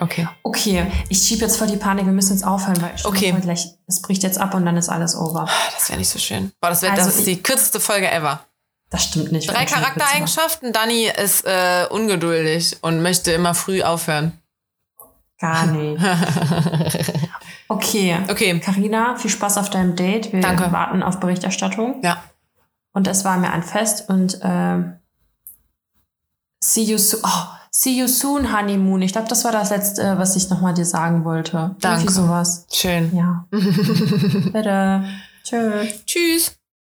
Okay. Okay, ich schieb jetzt voll die Panik, wir müssen jetzt aufhören, weil Okay. gleich, es bricht jetzt ab und dann ist alles over. Das wäre nicht so schön. Boah, das, wär, Also das ist ich- die kürzeste Folge ever. Das stimmt nicht. Drei. Charaktereigenschaften. Dani ist äh, ungeduldig und möchte immer früh aufhören. Gar nicht. Okay. Okay. Carina, viel Spaß auf deinem Date. Wir Danke. warten auf Berichterstattung. Ja. Und es war mir ein Fest und ähm, See you soon. Oh, see you soon, Honeymoon. Ich glaube, das war das letzte, was ich nochmal dir sagen wollte. Danke. Irgendwie sowas. Schön. Ja. Bitte. Tschüss. Tschüss.